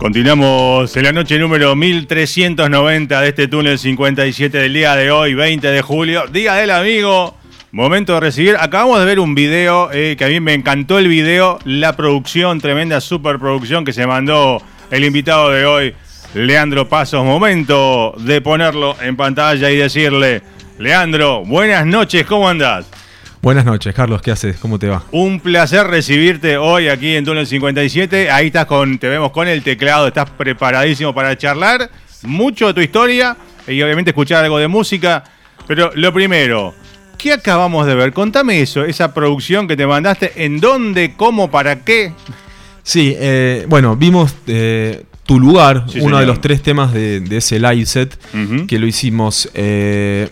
Continuamos en la noche número 1390 de este túnel 57 del día de hoy, 20 de julio, Día del Amigo. Momento de recibir. Acabamos de ver un video eh, que a mí me encantó el video, la producción, tremenda superproducción que se mandó el invitado de hoy, Leandro Pasos. Momento de ponerlo en pantalla y decirle, Leandro, buenas noches, ¿cómo andás? Buenas noches, Carlos, ¿qué haces? ¿Cómo te va? Un placer recibirte hoy aquí en Túnel 57. Ahí estás con, te vemos con el teclado, estás preparadísimo para charlar. Mucho de tu historia y obviamente escuchar algo de música. Pero lo primero, ¿qué acabamos de ver? Contame eso, esa producción que te mandaste, ¿en dónde, cómo, para qué? Sí, eh, bueno, vimos eh, Tu Lugar, Sí, uno señor. de los tres temas de, de ese live set que lo hicimos eh,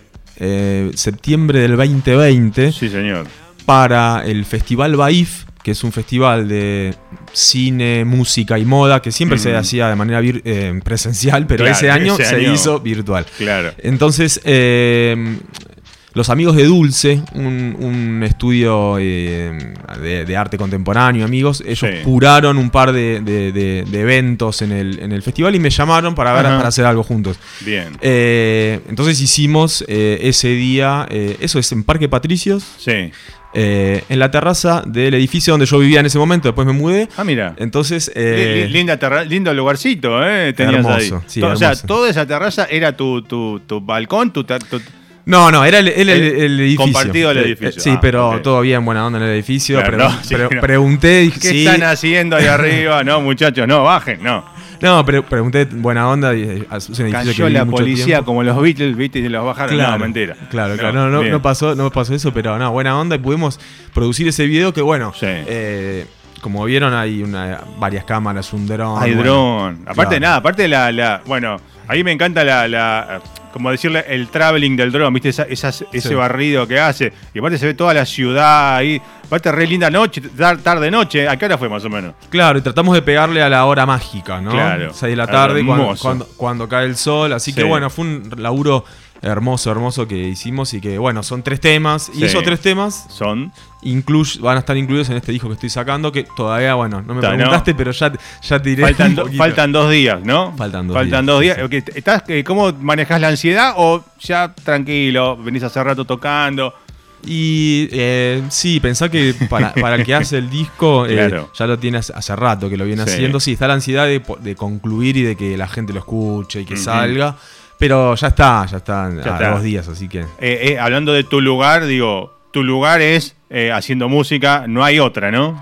septiembre del 2020 Sí, señor. para el Festival Baif, que es un festival de cine, música y moda que siempre se Ujú. hacía de manera vir- eh, presencial, pero Claro, ese año ese se año- hizo virtual. Claro. Entonces, eh, los amigos de Dulce, un, un estudio eh, de, de arte contemporáneo, amigos, ellos Sí. curaron un par de, de- de- de eventos en el, en el festival y me llamaron para, ver, Ajá. para hacer algo juntos. Bien. Eh, entonces hicimos eh, ese día, eso es en Parque Patricios, Sí. eh, en la terraza del edificio donde yo vivía en ese momento, después me mudé. Ah, mira. Entonces, eh, li- Linda terra- lindo lugarcito, ¿eh? Tenías Hermoso, ahí. sí, To- o sea, toda esa terraza era tu, tu, tu balcón, tu, tu- No, no, era el, el- el- El el edificio. compartido el Eh, edificio. sí, Ah, pero ok. todo bien, buena onda en el edificio. Claro, Pregun- no, sí, no. Pregunté, dije, ¿Qué sí. están haciendo ahí arriba? No, muchachos, no, bajen, no. No, pero pregunté buena onda. y, eh, es un edificio que Cayó viví la mucho policía tiempo. como los Beatles, viste, y los bajaron. no, mentira. Claro, claro. No, pasó, no pasó eso, pero no, buena onda. Y pudimos producir ese video que, bueno, Sí. eh, como vieron, hay una, varias cámaras, un dron. Hay bueno. dron. Aparte de Claro. nada, aparte de la, la- Bueno, ahí me encanta la. la- como decirle, el traveling del dron, ¿viste? Esa- esas- ese Sí. barrido que hace. Y aparte se ve toda la ciudad ahí. Aparte, re linda noche, tar- tarde-noche. ¿A qué hora fue más o menos? Claro, y tratamos de pegarle a la hora mágica, ¿no? Claro. 6 de la tarde, cuando, cuando, cuando cae el sol. Así que bueno, fue un laburo hermoso, hermoso que hicimos y que bueno, son tres temas. Sí. Y esos tres temas Son. incluy- van a estar incluidos en este disco que estoy sacando, que todavía, bueno, no me no. preguntaste, pero ya, ya te diré. Faltan, do- dos días, ¿no? Faltan dos Faltan días, dos días. sí. Ok, ¿Estás, eh, ¿Cómo manejas la ansiedad o ya tranquilo? Venís hace rato tocando. Y eh, sí, pensá que para, para el que hace el disco, eh, Claro. ya lo tiene hace, hace rato que lo viene Sí. haciendo. Sí, está la ansiedad de, concluir y de que la gente lo escuche y que salga. Pero ya está, ya está Ya a está. dos días, así que. Eh, eh, hablando de tu lugar, digo, tu lugar es eh, haciendo música, no hay otra, ¿no?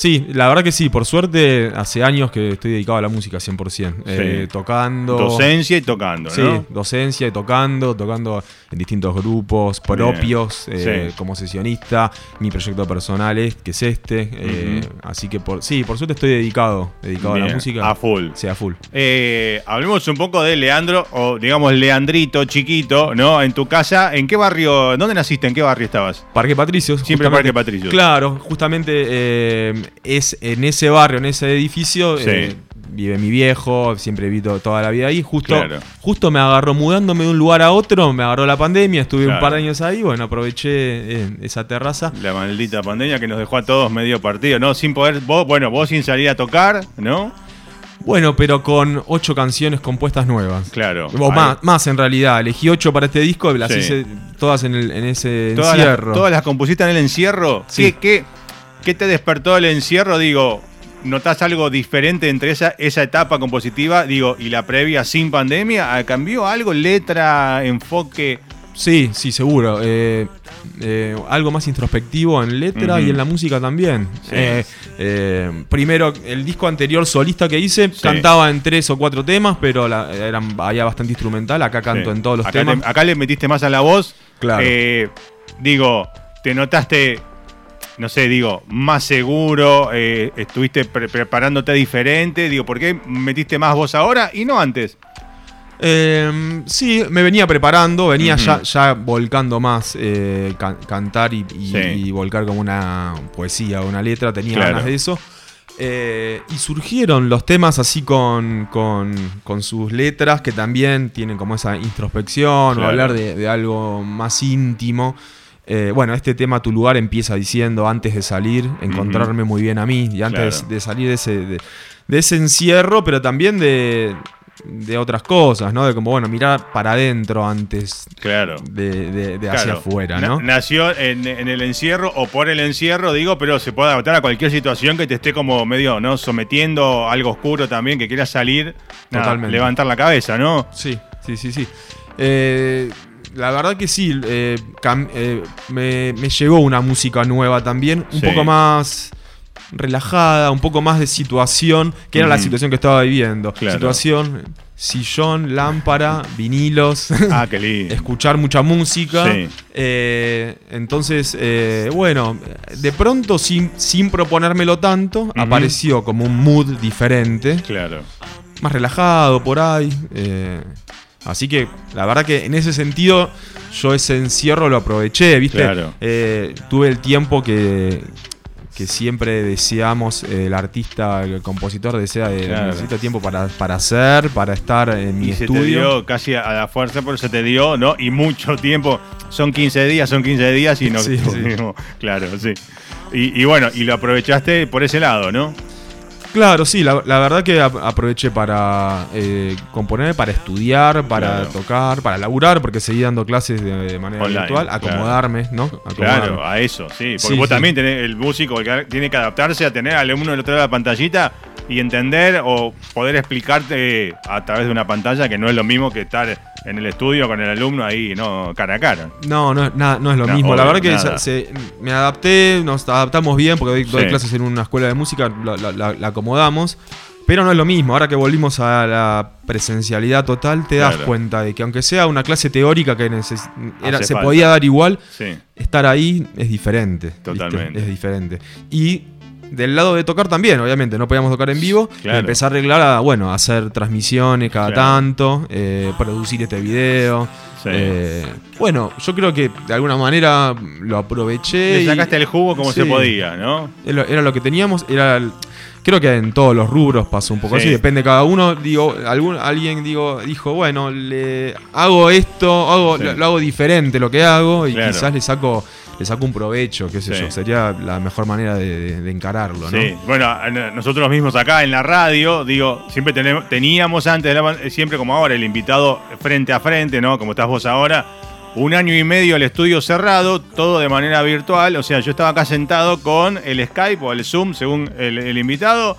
Sí, la verdad que sí, por suerte hace años que estoy dedicado a la música 100%. Eh, Sí. tocando. Docencia y tocando, Sí, ¿no? docencia y tocando, tocando en distintos grupos propios, eh, sí. como sesionista. Mi proyecto personal es, que es este. eh, así que por, sí, por suerte estoy dedicado, dedicado a la música. a full. Sí, a full. Eh, hablemos un poco de Leandro, o digamos Leandrito chiquito, ¿no? En tu casa, ¿en qué barrio, dónde naciste? ¿En qué barrio estabas? Parque Patricios. Siempre. Parque Patricios. Claro, justamente es en ese barrio, en ese edificio, Sí. eh, vive mi viejo, siempre viví to- toda la vida ahí. Justo, Claro. justo me agarró mudándome de un lugar a otro, me agarró la pandemia, estuve Claro. un par de años ahí, bueno, aproveché eh, esa terraza. La maldita pandemia que nos dejó a todos medio partido, ¿no? Sin poder, vos, bueno, vos sin salir a tocar, ¿no? Bueno, pero con ocho canciones compuestas nuevas. Claro. O más, más en realidad, elegí ocho para este disco, las Sí. hice todas en, el- en ese Todas las, encierro. todas las compusiste en el encierro. Sí. ¿Qué, qué, qué te despertó el encierro? Digo, ¿notás algo diferente entre esa, esa etapa compositiva, digo, y la previa sin pandemia? Ah, ¿Cambió algo? ¿Letra, enfoque? Sí, sí, seguro. Eh, eh, algo más introspectivo en letra y en la música también. Sí. Eh, primero, el disco anterior solista que hice Sí. cantaba en tres o cuatro temas, pero la- eran, había bastante instrumental. Acá canto Sí. en todos los acá temas. te- acá le metiste más a la voz. Claro. Digo, ¿te notaste, no sé, digo, más seguro? Eh, ¿Estuviste pre- preparándote diferente? Digo, ¿por qué metiste más voz ahora y no antes? Eh, sí, me venía preparando, venía ya, ya volcando más eh, can- cantar y, y- Sí. y volcar como una poesía o una letra, tenía Claro. ganas de eso. Eh, y surgieron los temas así con, con, con sus letras que también tienen como esa introspección Claro. o hablar de, de algo más íntimo. Eh, bueno, este tema Tu lugar empieza diciendo antes de salir, encontrarme muy bien a mí y antes Claro. de, de salir de ese, de, de ese encierro, pero también de, de otras cosas, ¿no? De como, bueno, mirar para adentro antes Claro. de, de- de hacia Claro. afuera, ¿no? nació en, en el encierro o por el encierro, digo, pero se puede adaptar a cualquier situación que te esté como medio, ¿no? Sometiendo algo oscuro también, que quieras salir, nada, levantar la cabeza, ¿no? Sí, sí, sí, sí. Eh, la verdad que sí, eh, eh, me, me llegó una música nueva también, un Sí. poco más relajada, un poco más de situación, que era la situación que estaba viviendo. Claro. Situación, sillón, lámpara, vinilos. Ah, qué lindo. escuchar mucha música. Sí. Eh, entonces, eh, bueno, de pronto, sin, sin proponérmelo tanto, apareció como un mood diferente, Claro. más relajado por ahí. eh, así que, la verdad que en ese sentido, yo ese encierro lo aproveché, ¿viste? Claro. Eh, tuve el tiempo que, que siempre deseamos, eh, el artista, el compositor desea, de, Claro. necesito tiempo para, para hacer, para estar en mi Y se te estudio. dio casi a la fuerza, pero se te dio, ¿no? Y mucho tiempo. Son 15 días, son 15 días y no. Sí, sí. Claro, sí. Y, y bueno, y lo aprovechaste por ese lado, ¿no? Claro, sí, la, la verdad que ap- aproveché para eh, componer, para estudiar, para Claro. tocar, para laburar, porque seguí dando clases de, de manera Online, virtual, claro. acomodarme, ¿no? Acomodarme. Claro, a eso, sí. Porque Sí, vos sí. también tenés el músico que tiene que adaptarse a tener al uno del otro lado de la pantallita y entender o poder explicarte a través de una pantalla que no es lo mismo que estar en el estudio con el alumno ahí, no, cara a cara. No, no, es nada- no es lo No, mismo. la verdad que se- me adapté, nos adaptamos bien, porque doy, doy Sí. clases en una escuela de música, la, la- la- la acomodamos. Pero no es lo mismo. Ahora que volvimos a la presencialidad total, te das Claro. cuenta de que aunque sea una clase teórica que era, se falta. podía dar igual, Sí. estar ahí es diferente. ¿viste? Totalmente. Es diferente. Y del lado de tocar también, obviamente, no podíamos tocar en vivo. Claro. Empecé a arreglar a, bueno, hacer transmisiones cada Claro. tanto, eh, producir este video. Sí. Eh, bueno, yo creo que de alguna manera lo aproveché. Le y- sacaste el jugo como Sí. se podía, ¿no? Era, lo que teníamos, era el- creo que en todos los rubros pasó un poco Sí. así, depende de cada uno, digo, algún, alguien digo, dijo, bueno, le hago esto, hago, lo, lo hago diferente lo que hago y Claro. quizás le saco, le saco un provecho, qué sé Sí. yo, sería la mejor manera de, de- de encararlo, ¿no? Sí, bueno, nosotros mismos acá en la radio, digo, siempre tenemos, teníamos antes, de la pan- siempre como ahora, el invitado frente a frente, ¿no? Como estás vos ahora. Un año y medio el estudio cerrado, todo de manera virtual. O sea, yo estaba acá sentado con el Skype o el Zoom, según el, el invitado.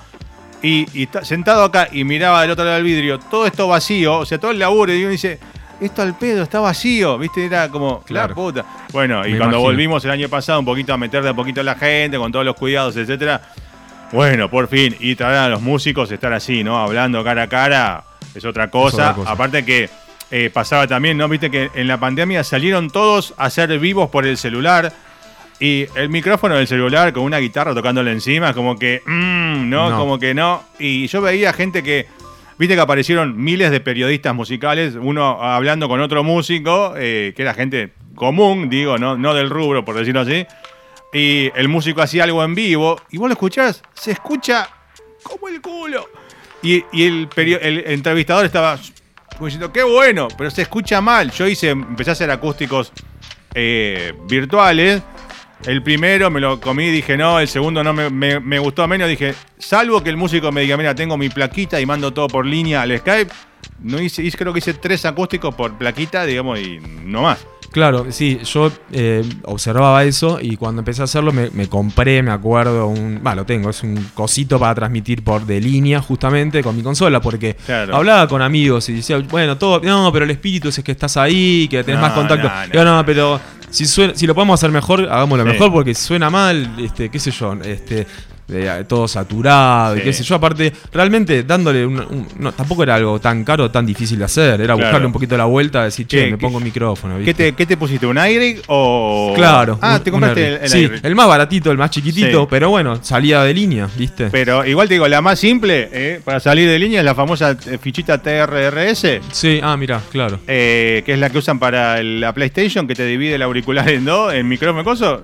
Y, y sentado acá y miraba del otro lado del vidrio, todo esto vacío, o sea, todo el laburo. Y uno dice, esto al pedo está vacío, ¿viste? Era como, Claro. la puta. Bueno, y Me cuando imagino. volvimos el año pasado, un poquito a meter de a poquito a la gente, con todos los cuidados, etcétera. Bueno, por fin, y traer a los músicos, estar así, ¿no? Hablando cara a cara, es otra cosa. otra cosa. Aparte que eh, pasaba también, ¿no? Viste que en la pandemia salieron todos a ser vivos por el celular. Y el micrófono del celular con una guitarra tocándole encima, como que, mm, no, No. como que no. Y yo veía gente que, viste que aparecieron miles de periodistas musicales, uno hablando con otro músico, eh, que era gente común, digo, no, no del rubro, por decirlo así. y el músico hacía algo en vivo, y vos lo escuchás, se escucha como el culo. Y, y el, el entrevistador estaba diciendo, qué bueno, pero se escucha mal. Yo hice, empecé a hacer acústicos eh, virtuales. El primero me lo comí, dije no, el segundo no me, gustó menos, dije, salvo que el músico me diga, mira, tengo mi plaquita y mando todo por línea al Skype. No hice- creo que hice tres acústicos por plaquita, digamos, y no más. Claro, sí, yo eh, observaba eso y cuando empecé a hacerlo me, me compré, me acuerdo, un. Va, lo tengo, es un cosito para transmitir por de línea justamente con mi consola, porque Claro. hablaba con amigos y decía, bueno, todo. No, pero el espíritu es que estás ahí, que tenés No, más contacto. no, no. Yo, no, pero si, suena- si lo podemos hacer mejor, hagámoslo Sí. mejor, porque si suena mal, este, qué sé yo, este. Eh, todo saturado y qué sé yo, aparte, realmente dándole un, un- no, tampoco era algo tan caro, tan difícil de hacer, era Claro. buscarle un poquito la vuelta, decir, che, ¿Qué- me pongo un micrófono. ¿Qué te, qué te pusiste? ¿Un iRig o...? Claro. Ah, un- te compraste el, el Sí, el más baratito, el más chiquitito, Sí. pero bueno, salía de línea, ¿viste? Pero igual te digo, la más simple eh, para salir de línea es la famosa eh, fichita TRRS, Sí, ah, mira, claro. eh, que es la que usan para el- la PlayStation, que te divide el auricular en dos, en micrófono y coso.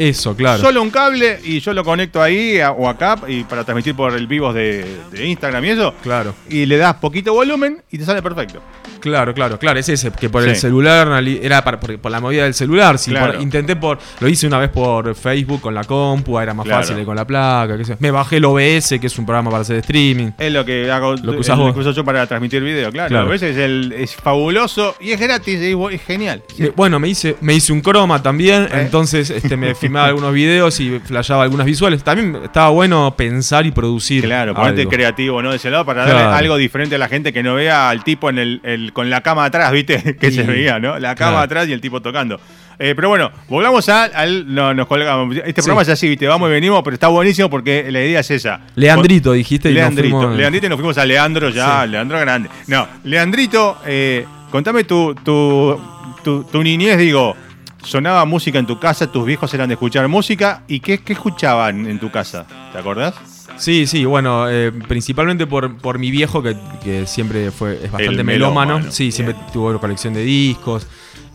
Eso, claro. Solo un cable y yo lo conecto ahí a- o acá y para transmitir por el vivos de, de Instagram y eso. Claro, Y le das poquito volumen y te sale perfecto. Claro, claro, claro. Es ese, que por el celular era para- por, por la movida del celular. Sí, Claro. por- intenté por. Lo hice una vez por Facebook con la compu, era más Claro. fácil que con la placa, qué sé yo. Me bajé el OBS, que es un programa para hacer streaming. Es lo que hago, Lo que es usás lo que uso yo para transmitir video, claro. Claro. A veces es, el- es fabuloso y es gratis, es, es genial. Bueno, me hice, me hice un croma también, Eh. entonces este, me filmaba algunos videos y flasheaba algunas visuales. También estaba bueno pensar y producir. Claro, ponerte creativo, ¿no? De ese lado para darle algo diferente a la gente que no vea al tipo en el, el- con la cama atrás, ¿viste? Que se veía, ¿no? La cama claro. atrás y el tipo tocando. Eh, pero bueno, volvamos a- al. No, nos colgamos. Este Sí. programa es así, ¿viste? Vamos y venimos, pero está buenísimo porque la idea es esa. Leandrito, dijiste. y nos Leandrito. fuimos- Leandrito y nos fuimos a Leandro ya, Sí. Leandro Grande. No, Leandrito, eh, contame tu, tu, tu, tu niñez, digo. Sonaba música en tu casa, tus viejos eran de escuchar música. ¿Y qué, qué escuchaban en tu casa? ¿Te acordás? Sí, sí, bueno, eh, principalmente por, por mi viejo, que, que siempre fue, es bastante El melómano. melómano, Sí, siempre tuvo colección de discos.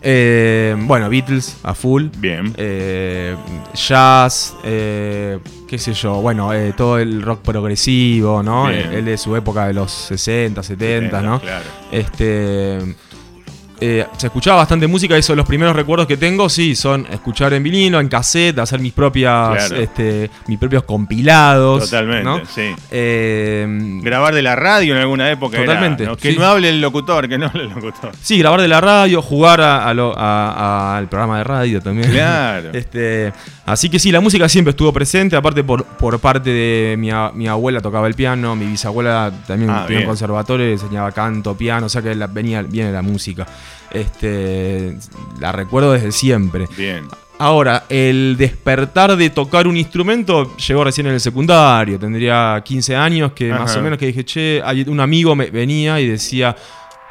Eh, bueno, Beatles a full. Bien. Eh, jazz, eh, qué sé yo, bueno, eh, todo el rock progresivo, ¿no? Bien. Él de su época de los 60, 70, ¿no? Claro. Este. Eh, se escuchaba bastante música, eso los primeros recuerdos que tengo, sí, son escuchar en vinilo, en cassette, hacer mis propias, Claro. este, mis propios compilados. Totalmente, ¿no? sí. Eh, Grabar de la radio en alguna época. era, Totalmente, ¿no? Que sí. no hable el locutor, que no hable el locutor. sí, grabar de la radio, jugar a- a lo- a- al programa de radio también. Claro. Este, así que sí, la música siempre estuvo presente, aparte por, por parte de mi, abuela tocaba el piano, mi bisabuela también Ah, tenía un conservatorio, enseñaba canto, piano, o sea que la- venía viene la música. Este, la recuerdo desde siempre. Bien. Ahora, el despertar de tocar un instrumento llegó recién en el secundario. Tendría 15 años que más o menos que dije, che, un amigo me venía y decía,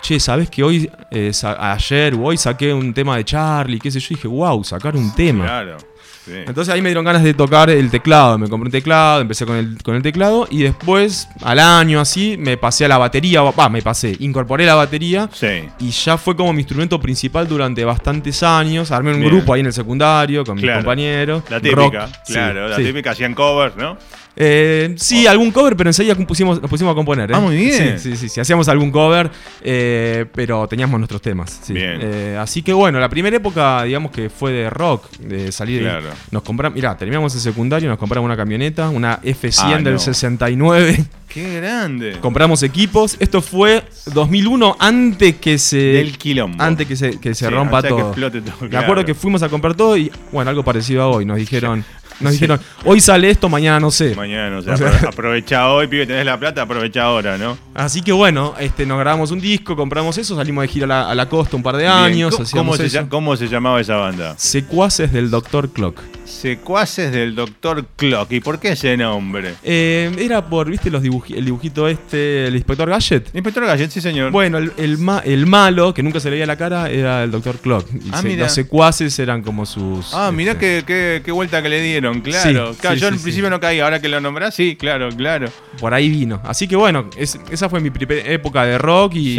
che, ¿sabes que hoy, eh, ayer o hoy saqué un tema de Charlie? ¿Qué sé yo? Y dije, wow, sacar un tema. Claro. Sí. Entonces ahí me dieron ganas de tocar el teclado. Me compré un teclado, empecé con el, con el teclado y después, al año así, me pasé a la batería. Va, me pasé, incorporé la batería. Sí. Y ya fue como mi instrumento principal durante bastantes años. Armé un Bien. grupo ahí en el secundario con Claro. mis compañeros. La típica, Rock, sí, claro, la típica hacían covers, ¿no? Eh, sí, algún cover, pero enseguida compusimos- nos pusimos a componer. ¿eh? Ah, muy bien. Sí, sí, sí, sí, hacíamos algún cover, eh, pero teníamos nuestros temas. sí. Bien. Eh, así que bueno, la primera época, digamos que fue de rock, de salir. Claro. Nos compramos, mirá, terminamos el secundario, nos compramos una camioneta, una F100 Ah, del no. 69. Qué grande. compramos equipos. Esto fue 2001, antes que se. Del quilombo. Antes que se, que se Sí, rompa de que todo. explote todo, Me claro. acuerdo que fuimos a comprar todo y, bueno, algo parecido a hoy. Nos dijeron, nos dijeron, hoy sale esto, mañana no sé. Mañana, no sé, O sea- apro- aprovecha hoy, pibe, tenés la plata, aprovecha ahora, ¿no? Así que bueno, este, nos grabamos un disco, compramos eso, salimos de gira a la, a la costa un par de Bien. años. ¿Cómo, se, eso. cómo se llamaba esa banda? Secuaces del Dr. Clock. Secuaces del Dr. Clock. ¿Y por qué ese nombre? Eh, era por, ¿viste los dibuji- el dibujito este, el inspector Gadget? Inspector Gallet, sí, señor. Bueno, el, el ma- el malo, que nunca se le veía la cara, era el Dr. Clock. Y Ah, se- mira. los secuaces eran como sus. Ah, mirá este, qué, qué- qué vuelta que le dieron, claro. Sí, Claro, sí, yo en sí. principio no caía, ahora que lo nombrás, sí, claro, claro. Por ahí vino. Así que bueno, es- esa fue mi primera época de rock y.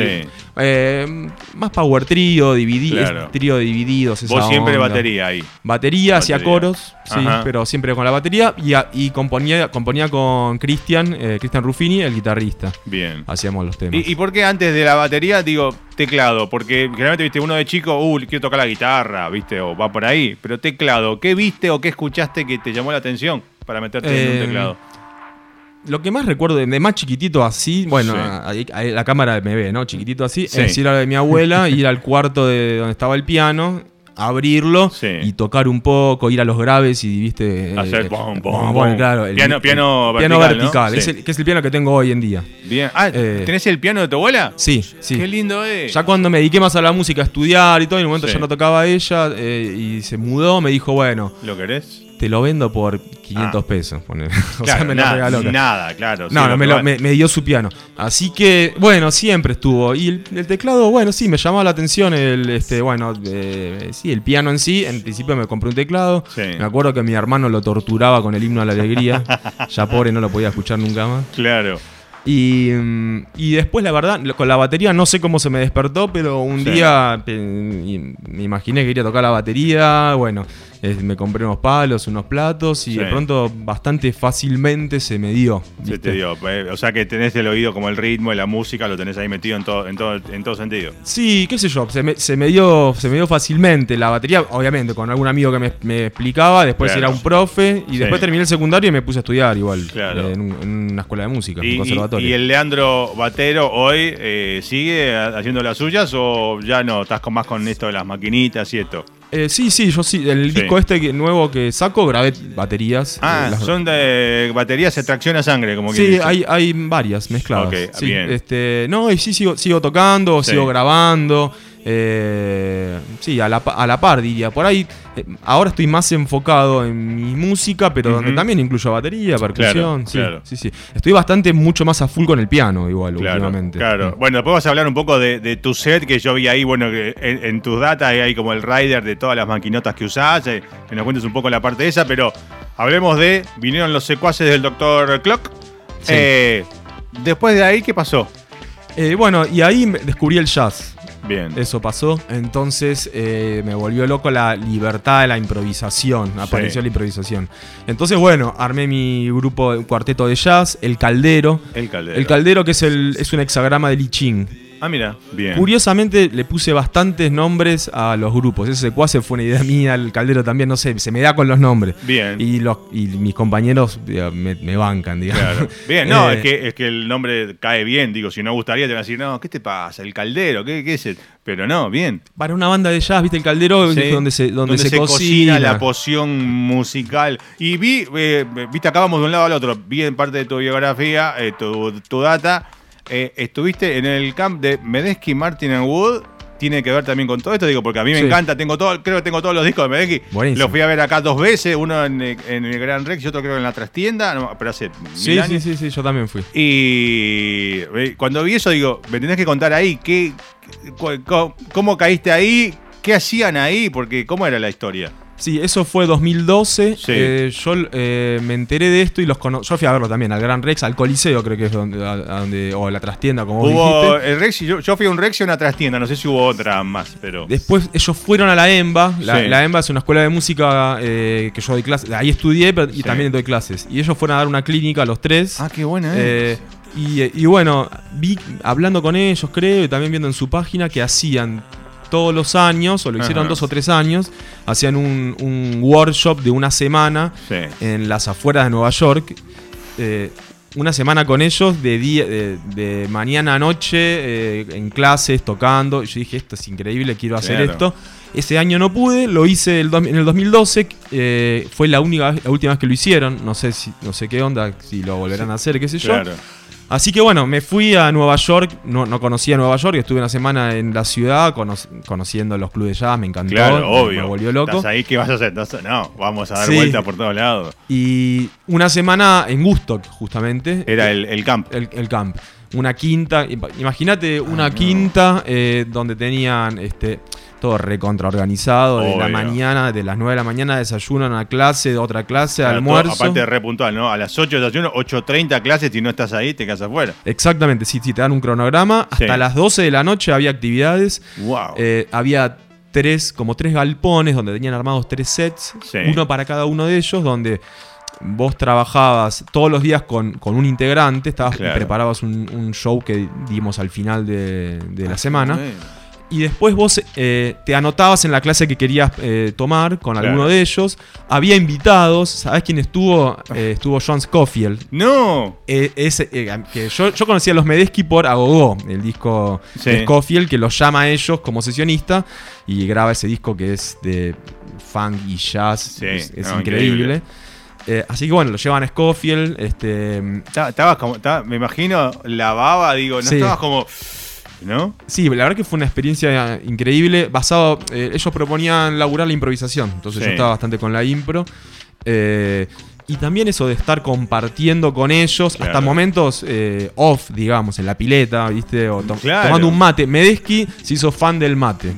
Eh, más power trío, dividi Claro. trío divididos. esa Vos siempre onda. batería ahí. Batería, hacia Batería. coros. Sí, pero siempre con la batería. Y, a- y componía, componía con Cristian, eh, Cristian Ruffini, el guitarrista. Bien. Hacíamos los temas. ¿Y, y por qué antes de la batería digo teclado? Porque generalmente, viste, uno de chico, uh, quiero tocar la guitarra, viste, o va por ahí. Pero teclado, ¿qué viste o qué escuchaste que te llamó la atención para meterte en un Eh, teclado? Lo que más recuerdo de, más chiquitito así, bueno, Sí. la cámara me ve, ¿no? Chiquitito así, Sí. es ir a la de mi abuela, ir al cuarto de donde estaba el piano, abrirlo Sí. y tocar un poco, ir a los graves y, viste... Hacer eh, pom, eh, pom, bueno, pom. claro, el- Piano- el- piano piano vertical, ¿no? vertical, Sí. es el- que es el piano que tengo hoy en día. Bien. Ah, eh, ¿tenés el piano de tu abuela? Sí, sí. Qué lindo es. Ya cuando me dediqué más a la música, a estudiar y todo, en un momento Sí. ya no tocaba ella eh, y se mudó, me dijo, bueno, ¿Lo querés? Te lo vendo por 500 Ah. pesos. pone. o Claro, sea, me lo nada, regaló. claro. nada, claro. sí, No, no, me, lo- probá- me- me dio su piano. Así que, bueno, siempre estuvo. Y el, el teclado, bueno, sí, me llamaba la atención el, este, bueno, eh, sí, el piano en sí. En principio me compré un teclado. Sí. Me acuerdo que mi hermano lo torturaba con el himno a la alegría. ya pobre, no lo podía escuchar nunca más. Claro. Y, mm, y después, la verdad, lo- con la batería no sé cómo se me despertó, pero un Sí. día me imaginé que quería tocar la batería. Bueno, eh, me compré unos palos, unos platos y Sí. de pronto bastante fácilmente se me dio. Se te dio. eh, O sea que tenés el oído como el ritmo y la música, lo tenés ahí metido en todo, en todo, en todo sentido. Sí, qué sé yo, se me, se me dio, se me dio fácilmente la batería, obviamente, con algún amigo que me, me explicaba, después Claro. era un profe, y Sí. después terminé el secundario y me puse a estudiar igual, Claro. eh, en, un- en una escuela de música, en un conservatorio. y el Leandro Batero hoy eh, sigue ha- haciendo las suyas o ya no? ¿Estás con más con esto de las maquinitas y esto? Eh, sí, sí, yo sí, el Sí. disco este que- nuevo que saco, grabé baterías. Ah, eh, las- son de baterías de tracción a sangre, como quien Sí, hay, hay varias mezcladas. Ok, sí, bien. Este, no, y sí sigo, sigo tocando, Sí. sigo grabando. Eh, sí, a la, a la par diría. Por ahí, eh, ahora estoy más enfocado en mi música, pero donde también incluyo batería, percusión. Claro, sí, claro. sí, sí. Estoy bastante mucho más a full con el piano, igual, Claro, últimamente. claro. Mm. Bueno, después vas a hablar un poco de, de tu set, que yo vi ahí, bueno, en, en tus datas hay como el rider de todas las maquinotas que usás, eh, que nos cuentes un poco la parte esa, pero hablemos de, vinieron los secuaces del Dr. Clock. Sí. Eh, después de ahí, ¿qué pasó? Bueno, y ahí descubrí el jazz. Bien. Eso pasó. Entonces eh, me volvió loco la libertad de la improvisación. Apareció la improvisación. Entonces, bueno, armé mi grupo, cuarteto de jazz, El Caldero. el caldero. El Caldero, que es, el, es un hexagrama de Li Ching. Ah, mira, bien. Curiosamente, le puse bastantes nombres a los grupos. Ese secuace fue una idea mía. El Caldero también, no sé, se me da con los nombres. Bien. Y, los, y mis compañeros eh, me, me bancan, digamos. Claro. Bien, no, Eh, es, que, es que el nombre cae bien. Digo, si no gustaría, te van a decir, no, ¿qué te pasa? El caldero, ¿qué, qué es? el-?" Pero no, bien. Para una banda de jazz, ¿viste? El Caldero Sí. donde se, donde se, cocina. la poción musical. Y vi, eh, viste, acabamos de un lado al otro. Vi en parte de tu biografía, eh, tu, tu data. Eh, estuviste en el camp de Medesky, Martin and Wood. Tiene que ver también con todo esto, digo, porque a mí me Sí. encanta, tengo todo, creo que tengo todos los discos de. Buenísimo. Los fui a ver acá dos veces, uno en, eh, en el Gran Rex y otro creo en la trastienda, no, pero hace Sí, mil sí, años. sí, sí, yo también fui. Y eh, cuando vi eso, digo, me tenés que contar ahí, qué, cómo caíste ahí, qué hacían ahí, porque cómo era la historia. Sí, eso fue 2012. Sí. Eh, yo eh, me enteré de esto y los cono Yo fui a verlo también, al Gran Rex, al Coliseo, creo que es donde, a- a donde o a la trastienda, como vos dijiste. el Rex, y yo, yo fui a un Rex y una trastienda, no sé si hubo otra más, pero. Después ellos fueron a la EMBA. La, Sí. la EMBA es una escuela de música eh, que yo doy clases. Ahí estudié pero- y Sí. también doy clases. Y ellos fueron a dar una clínica los tres. Ah, qué buena, Eh, y, y bueno, vi hablando con ellos, creo, y también viendo en su página que hacían todos los años, o lo hicieron Ajá. dos o tres años, hacían un, un workshop de una semana Sí. en las afueras de Nueva York. eh, una semana con ellos, de, día, de, de mañana a noche, eh, en clases, tocando. Yo dije, esto es increíble, quiero hacer Claro. esto. Ese año no pude, lo hice el en el 2012, eh, fue la, única, la última vez que lo hicieron. No sé, si, no sé qué onda, si lo volverán a hacer, qué sé yo. Claro. Así que bueno, me fui a Nueva York, no, no conocía Nueva York, estuve una semana en la ciudad cono- conociendo los clubes de jazz, me encantó, Claro, obvio. me volvió loco. ¿Estás ahí? ¿Qué vas a hacer? No, vamos a dar Sí. vuelta por todos lados. Y una semana en Woodstock, justamente. Era el, el camp. el, el camp. Una quinta, ima- imagínate una no. quinta eh, donde tenían este todo recontra organizado, de la mañana, de las 9 de la mañana desayuno, una clase, otra clase, Claro, almuerzo. todo- aparte de re puntual, ¿no? A las 8 desayuno, 8.30 clases, si no estás ahí, te quedas afuera. Exactamente, sí, sí, te dan un cronograma. Hasta Sí. las 12 de la noche había actividades. Wow. Eh, había tres, como tres galpones donde tenían armados tres sets, Sí. uno para cada uno de ellos, donde vos trabajabas todos los días con, con un integrante, estabas, Claro. preparabas un, un show que dimos al final de, de la Ah, semana. bueno. Y después vos eh, te anotabas en la clase que querías eh, tomar con Claro. alguno de ellos. Había invitados. ¿Sabés quién estuvo? Eh, estuvo John Scofield. No. Ese, que yo, yo conocía a los Medesky por Agogó, el disco Sí. de Scofield, que los llama a ellos como sesionista y graba ese disco que es de funk y jazz. Sí, es es no, increíble. Eh, así que bueno, lo llevan a Scofield. Este, Ta- Estabas como, me imagino la baba, digo, no Sí. estabas como, ¿no? Sí, la verdad que fue una experiencia increíble. Basado, eh, ellos proponían laburar la improvisación, entonces Sí. yo estaba bastante con la impro. Eh, y también eso de estar compartiendo con ellos, Claro. hasta momentos eh, off, digamos, en la pileta, ¿viste? O to- Claro. tomando un mate. Medesky se hizo fan del mate.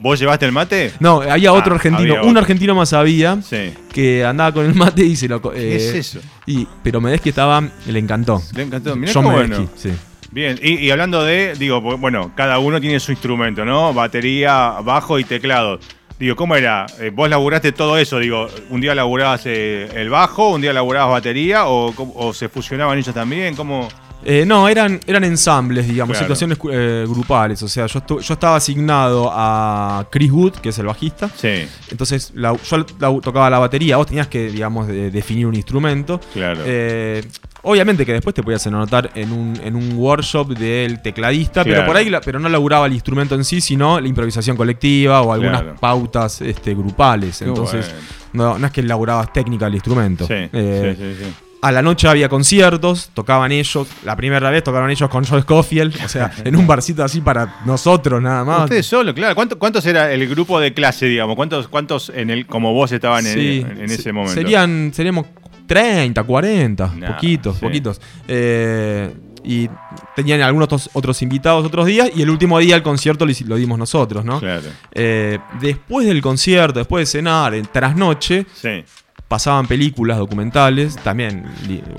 ¿Vos, llevaste el mate? No, había otro Ah, argentino, había un otro. argentino más había, Sí. que andaba con el mate y se lo... ¿Qué eh, es eso? Y, pero Medesky estaba, le encantó. Le encantó. Mirá John Medesky, bueno. sí. Bien, y, y hablando de, digo, bueno, cada uno tiene su instrumento, ¿no? Batería, bajo y teclado. Digo, ¿cómo era? Eh, ¿Vos laburaste todo eso? Digo, ¿un día laburabas eh, el bajo, un día laburabas batería o, o se fusionaban ellos también? ¿Cómo? Eh, no, eran, eran ensambles, digamos, Claro. situaciones eh, grupales. O sea, yo, estu- yo estaba asignado a Chris Wood, que es el bajista. Sí, Entonces, la- yo la- tocaba la batería. Vos tenías que, digamos, de- definir un instrumento. claro. Eh, obviamente que después te podías anotar en un, en un workshop del tecladista, pero por ahí la- pero no laburaba el instrumento en sí, sino la improvisación colectiva o algunas Claro. pautas este, grupales. Qué Entonces, bueno. no, no es que laburabas técnica del instrumento. Sí, Eh, sí, sí, sí. a la noche había conciertos, tocaban ellos. La primera vez tocaron ellos con John Scofield, o sea, en un barcito así para nosotros nada más. Ustedes solo, claro. ¿Cuánto- ¿Cuántos era el grupo de clase, digamos? ¿Cuántos, cuántos en el, como vos estaban en, Sí, en- en se- ese momento? Serían, seríamos 30, 40, Nah, poquitos, sí. poquitos. Eh, y tenían algunos otros, invitados otros días y el último día el concierto lo, dimos nosotros, ¿no? Claro. Eh, después del concierto, después de cenar, en trasnoche, Sí. pasaban películas, documentales, también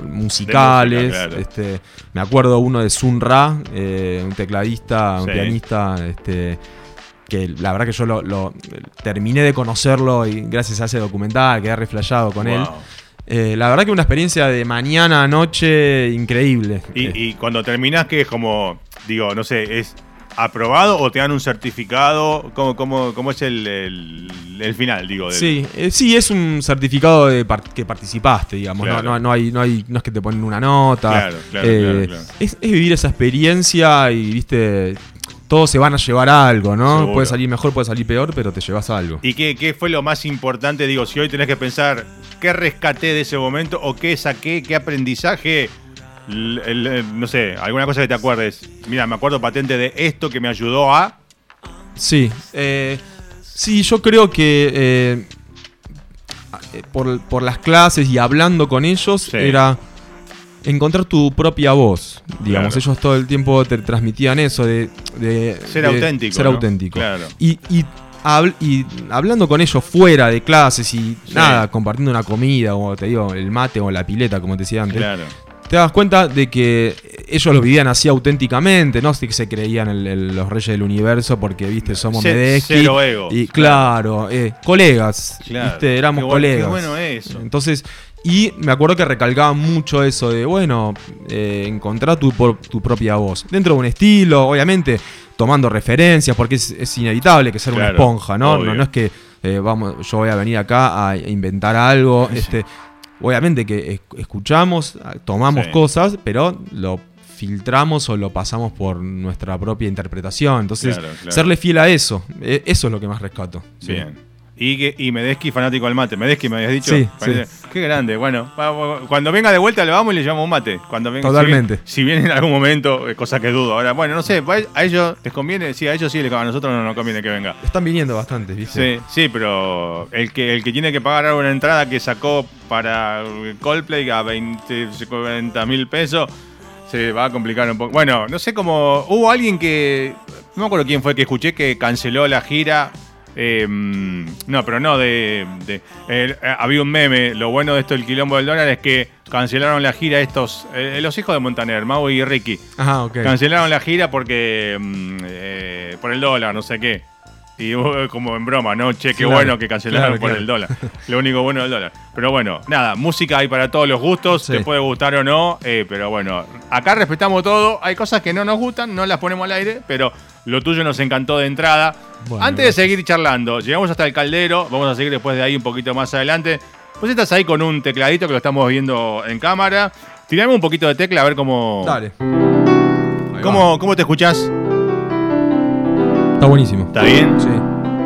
musicales. claro. este, me acuerdo uno de Sun Ra, eh, un tecladista, un Sí. pianista, este, que la verdad que yo lo, lo- terminé de conocerlo y gracias a ese documental quedé reflejado con él. Eh, la verdad que una experiencia de mañana a noche increíble. Y, Eh, y cuando terminás, que es como, digo, no sé, ¿es aprobado o te dan un certificado? ¿Cómo, cómo, cómo es el, el- el final, digo? del- Sí, eh, sí, es un certificado de que participaste, digamos. no- Claro. No, no hay, no, hay, no es que te ponen una nota. Claro, claro, Eh, claro, claro. Es, es vivir esa experiencia y, viste, todos se van a llevar algo, ¿no? Seguro. Puede salir mejor, puede salir peor, pero te llevas algo. ¿Y qué, qué fue lo más importante? Digo, si hoy tenés que pensar qué rescaté de ese momento o qué saqué, qué aprendizaje, el- no sé, alguna cosa que te acuerdes. Mira, me acuerdo patente de esto que me ayudó a... Sí, eh, sí, yo creo que eh, eh, por, por las clases y hablando con ellos Sí. era encontrar tu propia voz. Digamos, Claro. ellos todo el tiempo te transmitían eso de, de- Ser de auténtico, Ser ¿no? auténtico. Claro. Y, y, habl- y hablando con ellos fuera de clases y nada, compartiendo una comida, o te digo, el mate o la pileta, como te decía antes, Claro. te das cuenta de que ellos lo vivían así auténticamente, no que se creían el- el- los reyes del universo porque, viste, somos Ce- Medesky. cero ego. Y claro, eh, colegas, Claro. viste, éramos Qué colegas. Qué bueno eso. Entonces, y me acuerdo que recalcaban mucho eso de, bueno, eh, encontrar tu, tu propia voz. Dentro de un estilo, obviamente, tomando referencias, porque es, es inevitable que ser una esponja, ¿no? No, no es que eh, vamos, yo voy a venir acá a inventar algo. Este, obviamente que es- escuchamos, tomamos Sí. cosas, pero lo filtramos o lo pasamos por nuestra propia interpretación. Entonces, Claro, claro. serle fiel a eso, eh, eso es lo que más rescato. Sí. Bien. Y, que, y Medesky fanático al mate. Medesky me habías dicho. Sí, Qué grande. Bueno, cuando venga de vuelta le vamos y le llevamos un mate. Cuando venga, Totalmente. Si viene, si viene en algún momento, cosa que dudo. Ahora, bueno, no sé, a ellos les conviene, sí, a ellos sí, a nosotros no nos conviene que venga. Están viniendo bastantes, ¿viste? Sí, sí, pero el que, el que tiene que pagar ahora una entrada que sacó para Coldplay a 20, 40 mil pesos, se va a complicar un poco. Bueno, no sé cómo. Hubo alguien que. No me acuerdo quién fue que escuché que canceló la gira. Eh, no, pero no de. de- eh, eh, había un meme. Lo bueno de esto del quilombo del dólar es que cancelaron la gira estos. eh, los hijos de Montaner, Mau y Ricky. Ajá, ok. Cancelaron la gira porque. eh, por el dólar, no sé qué. Y uh, como en broma, ¿no? Che, qué Claro, bueno que cancelaron claro, por claro. el dólar. Lo único bueno del dólar. Pero bueno, nada, música hay para todos los gustos, Sí. te puede gustar o no, eh, pero bueno, acá respetamos todo. Hay cosas que no nos gustan, no las ponemos al aire, pero lo tuyo nos encantó de entrada. Bueno, Antes de seguir charlando, llegamos hasta el caldero, vamos a seguir después de ahí un poquito más adelante. Pues estás ahí con un tecladito que lo estamos viendo en cámara. Tirame un poquito de tecla a ver cómo, Dale. Cómo, cómo te escuchás. Está buenísimo. ¿Está bien? Sí.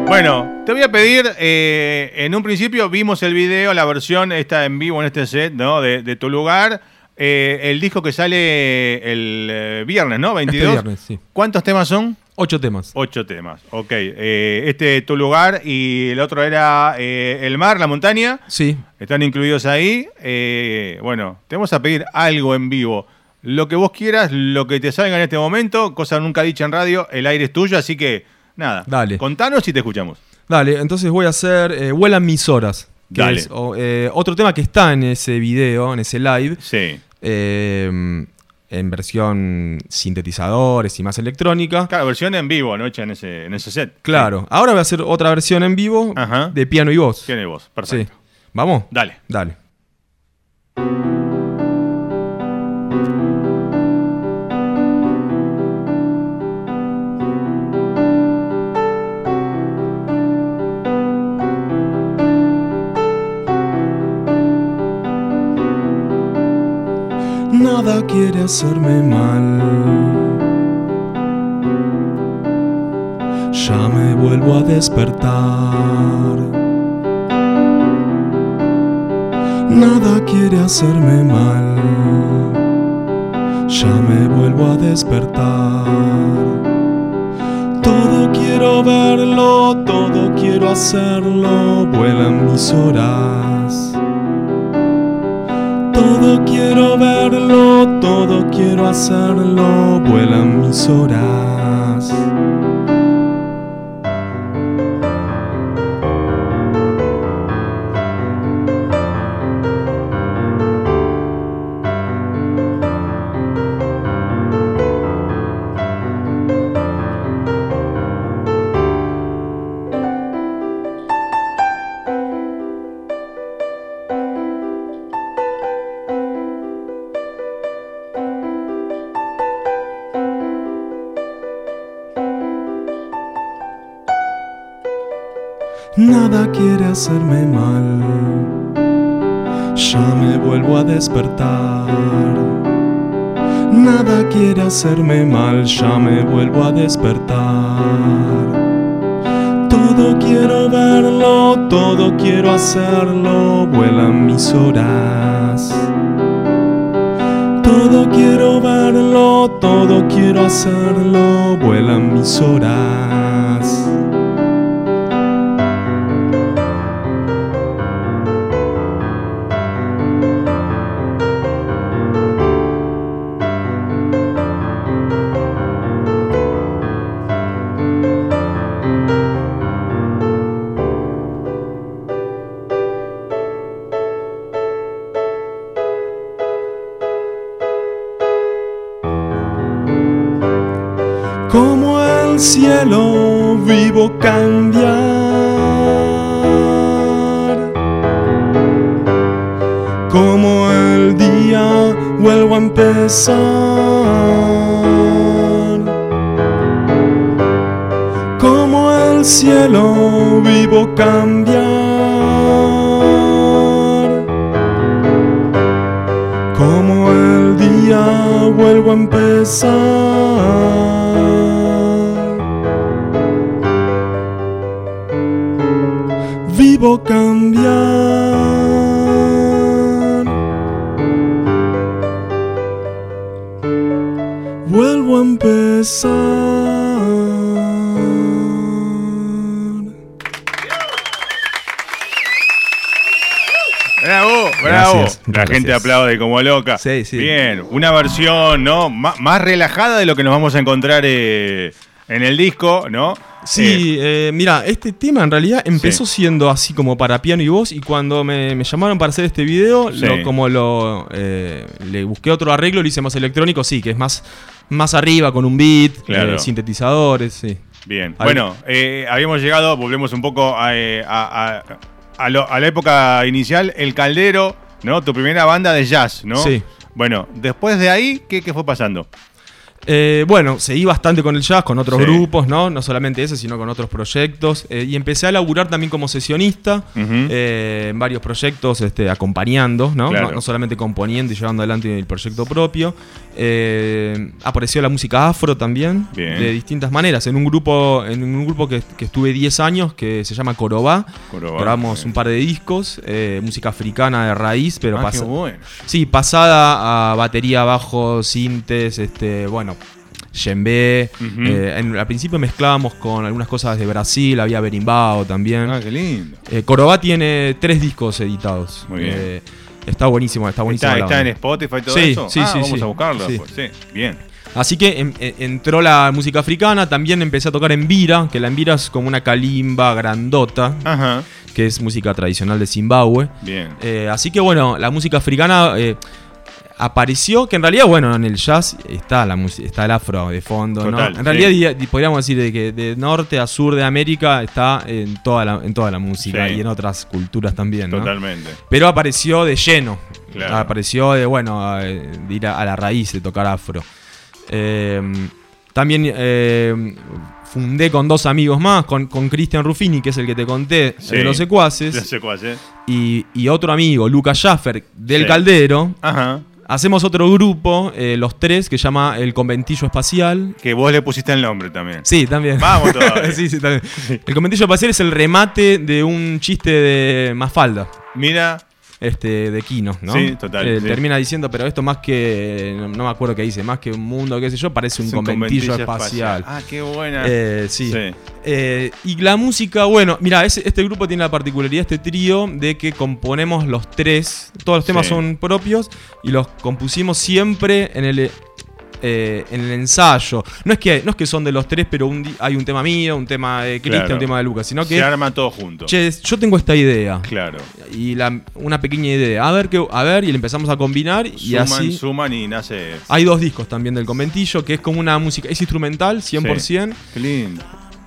Bueno, te voy a pedir, eh, en un principio vimos el video, la versión está en vivo en este set, ¿no? De, de tu lugar. Eh, el disco que sale el eh, viernes, ¿no? 22. Este viernes, sí. ¿Cuántos temas son? Ocho temas. Ocho temas, ok. Eh, este tu lugar y el otro era eh, el mar, la montaña. Sí. Están incluidos ahí. Eh, bueno, te vamos a pedir algo en vivo. Lo que vos quieras, lo que te salga en este momento, cosa nunca dicha en radio, el aire es tuyo, así que nada. Dale. Contanos y te escuchamos. Dale, entonces voy a hacer eh, Vuelan mis horas. Que Dale. es o- eh, otro tema que está en ese video, en ese live. Sí. eh, en versión sintetizadores y más electrónica. Claro, versión en vivo, ¿no? Hecha en ese, en ese set. Claro, ahora voy a hacer otra versión en vivo Ajá. de piano y voz. Tiene voz, Sí. perfecto. ¿Vamos? Dale. Dale. Quiere hacerme mal. Ya me vuelvo a despertar. Nada quiere hacerme mal. Ya me vuelvo a despertar. Todo quiero verlo, todo quiero hacerlo. Vuelan mis horas. Todo quiero verlo, todo quiero hacerlo. Vuelan mis horas. Nada quiere hacerme mal. Ya me vuelvo a despertar. Nada quiere hacerme mal, ya me vuelvo a despertar. Todo quiero verlo, todo quiero hacerlo, vuelan mis horas. Todo quiero verlo, todo quiero hacerlo, vuelan mis horas. Aplaude como loca. Sí, sí. Bien, una versión, ¿no? Má- más relajada de lo que nos vamos a encontrar eh, en el disco, ¿no? Sí, eh, mira, este tema en realidad empezó siendo así como para piano y voz y cuando me, me llamaron para hacer este video, Sí. lo- como lo eh, le busqué otro arreglo, lo hice más electrónico, sí, que es más, más arriba con un beat, Claro. eh, sintetizadores, sí. Bien. Bueno, eh, habíamos llegado, volvemos un poco a, eh, a- a- a lo- a la época inicial, El Caldero, ¿no? Tu primera banda de jazz, ¿no? Sí. Bueno, después de ahí, ¿qué, qué fue pasando? Eh, bueno, seguí bastante con el jazz, con otros Sí. grupos, ¿no? No solamente ese, sino con otros proyectos. eh, y empecé a laburar también como sesionista eh, en varios proyectos, este, acompañando, ¿no? Claro. ¿no? no solamente componiendo y llevando adelante el proyecto propio. Apareció la música afro también, Bien. de distintas maneras. En un grupo, en un grupo que, que estuve 10 años, que se llama Corobá. Corobá, Grabamos un par de discos, música africana de raíz, pero Ah, qué pasa- bueno. Sí, pasada a batería, bajo, sintes, este, bueno, djembe. Eh, en- al principio mezclábamos con algunas cosas de Brasil, había berimbau también. Ah, qué lindo. Eh, Corobá tiene tres discos editados. Muy bien. Eh, está buenísimo, está buenísimo. ¿Está, en. Spotify y todo Sí, eso? sí, Ah, sí, vamos sí. a buscarlo. Sí. después. Sí, bien. Así que en- en- entró la música africana, también empecé a tocar en vira, que la envira es como una calimba grandota, Ajá, que es música tradicional de Zimbabue. bien. Eh, así que bueno, la música africana eh, apareció, que en realidad, bueno, en el jazz está la música, está el afro de fondo, ¿no? En realidad sí. podríamos decir de que de norte a sur de América está en toda la, en toda la música Sí. y en otras culturas también, ¿no? Totalmente. Pero apareció de lleno. Claro. Apareció de, bueno, eh, de ir a, a la raíz de tocar afro. Eh, también eh, fundé con dos amigos más, con con Cristian Ruffini, que es el que te conté, Sí. de los secuaces, cuál, ¿eh? y, y otro amigo, Lucas Schaffer, del Sí. Caldero. Ajá. Hacemos otro grupo, eh, los tres, que se llama El Conventillo Espacial. Que vos le pusiste el nombre también. Sí, también. Vamos todavía. sí, sí, también. El Conventillo Espacial es el remate de un chiste de Mafalda. Mira, este, de Kino, ¿no? Sí, total, Eh, sí. Termina diciendo, pero esto más que, no, no me acuerdo qué dice, más que un mundo, qué sé yo, parece un es conventillo, espacial. Ah, qué buena. Eh, sí. Sí. Eh, y la música, bueno, mira, este grupo tiene la particularidad, este trío, de que componemos los tres, todos los temas Sí. son propios y los compusimos siempre en el, eh, en el ensayo. No es, que, no es que son de los tres, pero un hay un tema mío, un tema de Cristian, Claro. un tema de Lucas, sino Se que, arma todo junto. che, yo tengo esta idea. Claro. Y la- una pequeña idea. A ver, qué, a ver, y le empezamos a combinar y suman, así. suman y nace. Hay dos discos también del conventillo, que es como una música, es instrumental, 100%. Qué lindo.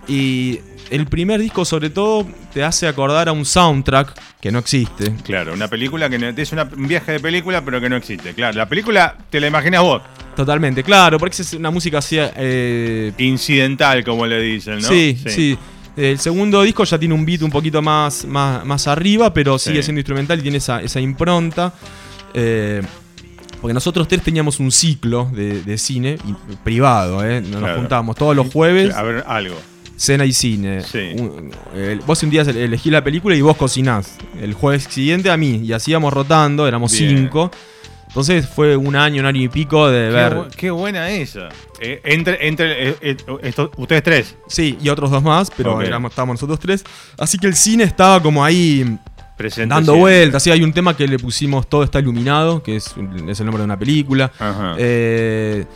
Y el primer disco, sobre todo, te hace acordar a un soundtrack que no existe. Claro, una película que no, es una- un viaje de película, pero que no existe. Claro, la película te la imaginas vos. Totalmente, claro, porque es una música así. eh, Incidental, como le dicen, ¿no? sí, sí, El segundo disco ya tiene un beat un poquito más, más, más arriba, pero Sí. sigue siendo instrumental y tiene esa, esa impronta. Eh, porque nosotros tres teníamos un ciclo de, de cine privado, ¿eh? Nos Claro. juntábamos todos los jueves. A ver, algo. Cena y cine. Sí. Un- el- vos un día elegís la película y vos cocinás. El jueves siguiente a mí. Y así íbamos rotando, éramos Bien. cinco. Entonces fue un año, un año y pico de Qué, ver. bu- qué buena esa. Eh, entre entre eh, eh, ustedes tres. Sí, y otros dos más, pero éramos, estábamos nosotros tres. Así que el cine estaba como ahí Presentes dando siempre. vueltas. Sí, hay un tema que le pusimos Todo está iluminado, que es, es el nombre de una película. Ajá. Eh,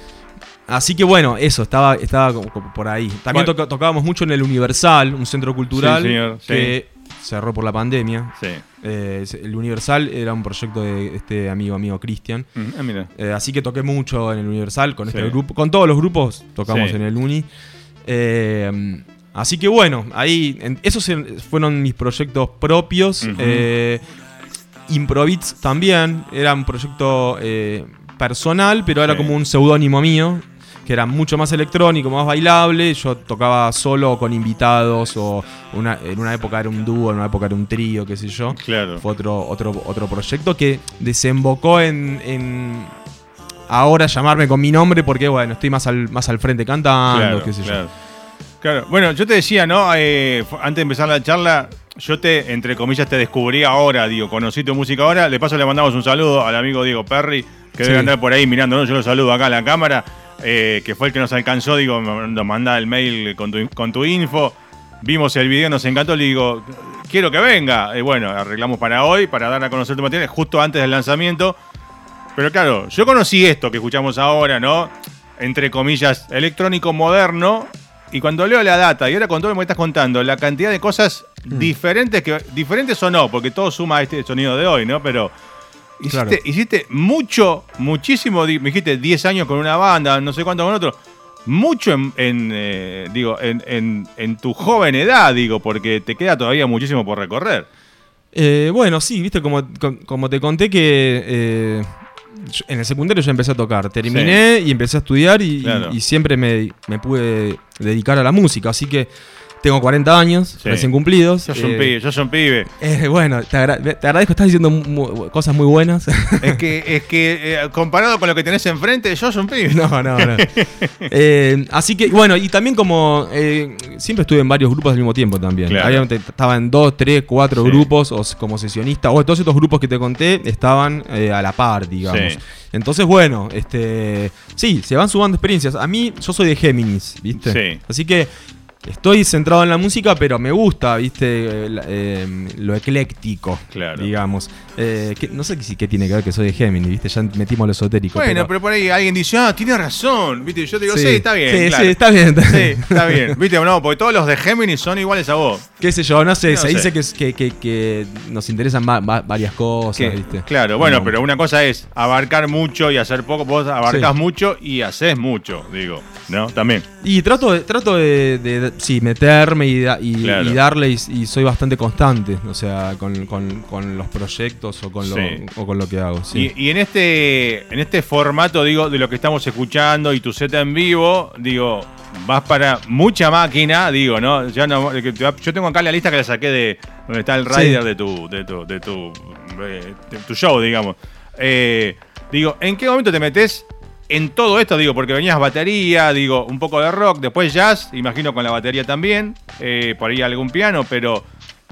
así que bueno, eso, estaba, estaba como- como por ahí. También Bueno. tocábamos mucho en el Universal, un centro cultural Sí, señor, sí. que cerró por la pandemia. sí. Eh, el Universal era un proyecto de este amigo amigo Cristian. Mm, ah. Eh, así que toqué mucho en el Universal con este grupo. Con todos los grupos tocamos en el Uni. Eh, así que bueno, ahí. en- esos fueron mis proyectos propios. Improvits también. Era un proyecto personal, pero era como un seudónimo mío. Que era mucho más electrónico, más bailable. Yo tocaba solo con invitados. O una- en una época era un dúo, en una época era un trío, qué sé yo. Claro. Fue otro, otro, otro proyecto que desembocó en, en ahora llamarme con mi nombre porque, bueno, estoy más al, más al frente cantando, Claro, qué sé claro. Claro. Bueno, yo te decía, ¿no? Eh, antes de empezar la charla, yo te, entre comillas, te descubrí ahora, digo, conocí tu música ahora. De paso le mandamos un saludo al amigo Diego Perry, que Sí. debe andar por ahí mirándonos. Yo lo saludo acá a la cámara, eh, que fue el que nos alcanzó, digo, nos manda el mail con tu, con tu info. Vimos el video, nos encantó, le digo, quiero que venga. Y bueno, arreglamos para hoy, para dar a conocer tu material, justo antes del lanzamiento. Pero claro, yo conocí esto que escuchamos ahora, ¿no? Entre comillas, electrónico moderno. Y cuando leo la data, y ahora con todo lo que me estás contando, la cantidad de cosas Mm. diferentes, que diferentes o no, porque todo suma a este sonido de hoy, ¿no? Pero hiciste, Claro. hiciste mucho, muchísimo, me dijiste 10 años con una banda, no sé cuánto con otro. mucho en, en, eh, digo, en, en- en tu joven edad, digo, porque te queda todavía muchísimo por recorrer. Eh, bueno, sí, viste, como, com- como te conté que eh, yo- en el secundario ya empecé a tocar. Terminé y empecé a estudiar y, y siempre me, me pude dedicar a la música. Así que tengo 40 años, Sí. recién cumplidos. Yo soy un Eh, pibe, yo soy un pibe. eh, bueno, te, agra- te agradezco, estás diciendo mu- cosas muy buenas. Es que, es que eh, comparado con lo que tenés enfrente, yo soy un pibe. No, no, no. Así que, bueno, y también como siempre estuve en varios grupos al mismo tiempo también. Claro. Había- te- estaba en dos, tres, cuatro Sí. grupos o como sesionista. O todos estos grupos que te conté estaban a la par, digamos. Sí. Entonces, bueno, este sí, se van sumando experiencias. A mí, yo soy de Géminis, ¿viste? Sí. Así que estoy centrado en la música, pero me gusta, ¿viste? Eh, lo ecléctico, Claro. digamos. Eh, que- no sé si qué tiene que ver que soy de Géminis, ¿viste? Ya metimos lo esotérico. Bueno, pero por ahí alguien dice, ah, tiene razón. ¿Viste? Yo te digo, sí, está bien. Sí, claro. sí, está bien. está Sí, bien. está bien. ¿Viste? No, porque todos los de Géminis son iguales a vos. qué sé yo, no sé, No se sé. dice que, nos interesan va- va- varias cosas, ¿viste? Claro, bueno, No. pero una cosa es abarcar mucho y hacer poco. Vos abarcás Sí. mucho y haces mucho, digo. ¿No? También. Y trato de, trato de, de- sí, meterme y, da- y, Claro. y darle y, y soy bastante constante, o sea, con, con- con los proyectos o con, lo, Sí. o con lo que hago. sí. Y, en este en este formato, digo, de lo que estamos escuchando y tu set en vivo, digo, vas para mucha máquina, digo, ¿no? Ya no yo tengo acá la lista que la saqué de donde está el Sí. rider de tu de tu de tu, eh, de tu show, digamos. Eh, digo, ¿en qué momento te metes en todo esto? Digo, porque venías batería, digo, un poco de rock, después jazz, imagino con la batería también, eh, por ahí algún piano, pero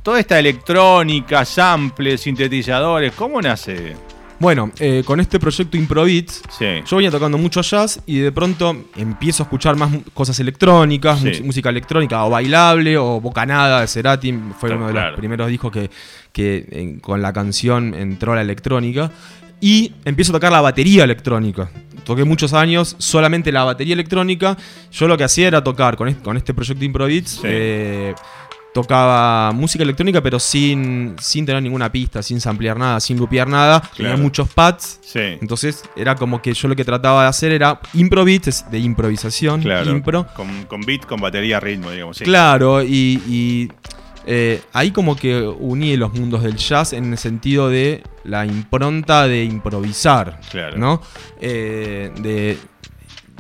toda esta electrónica, samples, sintetizadores, ¿cómo nace? Bueno, eh, con este proyecto Improvits, Sí. yo venía tocando mucho jazz y de pronto empiezo a escuchar más cosas electrónicas, Sí. música electrónica o bailable o Bocanada de Cerati, fue uno de Claro. los primeros discos que, que en- con la canción entró la electrónica y empiezo a tocar la batería electrónica. Toqué muchos años solamente la batería electrónica. Yo lo que hacía era tocar con este, con este proyecto Improvits. Sí. eh, tocaba música electrónica, pero sin, sin tener ninguna pista, sin samplear nada, sin lupear nada. Tenía muchos pads. Sí. Entonces era como que yo lo que trataba de hacer era improvit, es de improvisación, Claro. impro. Con, con beat, con batería, ritmo, digamos. Sí. Claro, y, y, eh, ahí como que uní los mundos del jazz en el sentido de la impronta de improvisar, Claro. ¿no? Eh, de,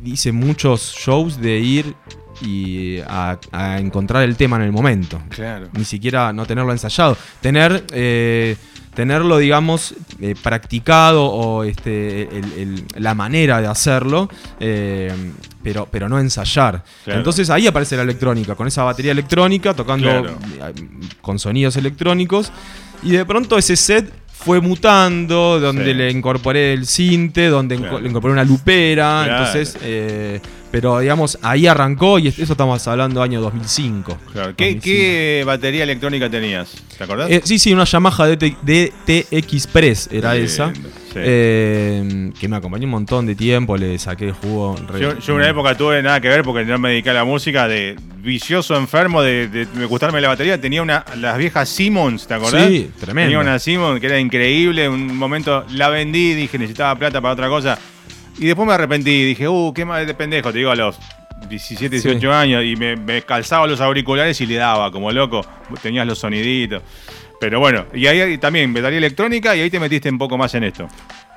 hice muchos shows de ir y a, a encontrar el tema en el momento Claro. ni siquiera no tenerlo ensayado. Tener, eh, tenerlo, digamos, eh, practicado o este, el- el- la manera de hacerlo, eh, pero, pero no ensayar. Claro. Entonces ahí aparece la electrónica, con esa batería electrónica, tocando Claro. eh, con sonidos electrónicos. Y de pronto ese set fue mutando, donde Sí. le incorporé el cinte, donde Claro. le incorporé una lupera. Entonces, eh, pero digamos, ahí arrancó y eso estamos hablando año 2005. Claro. ¿Qué, 2005. qué batería electrónica tenías? ¿Te acordás? Eh, sí, sí, una Yamaha DT, DT Express era Bien, esa. sí. eh, que me acompañó un montón de tiempo, le saqué jugo. re- Yo, yo una época tuve nada que ver porque no me dediqué a la música de vicioso enfermo de, de, de gustarme la batería. Tenía una las viejas Simmons, ¿te acordás? Sí, tremendo. Tenía una Simmons que era increíble. Un momento la vendí, dije necesitaba plata para otra cosa. Y después me arrepentí. Dije, uh, qué mal de pendejo. Te digo a los 17, 18 Sí. años. Y me, me calzaba los auriculares y le daba como loco. Tenías los soniditos. Pero bueno, y ahí también batería electrónica y ahí te metiste un poco más en esto.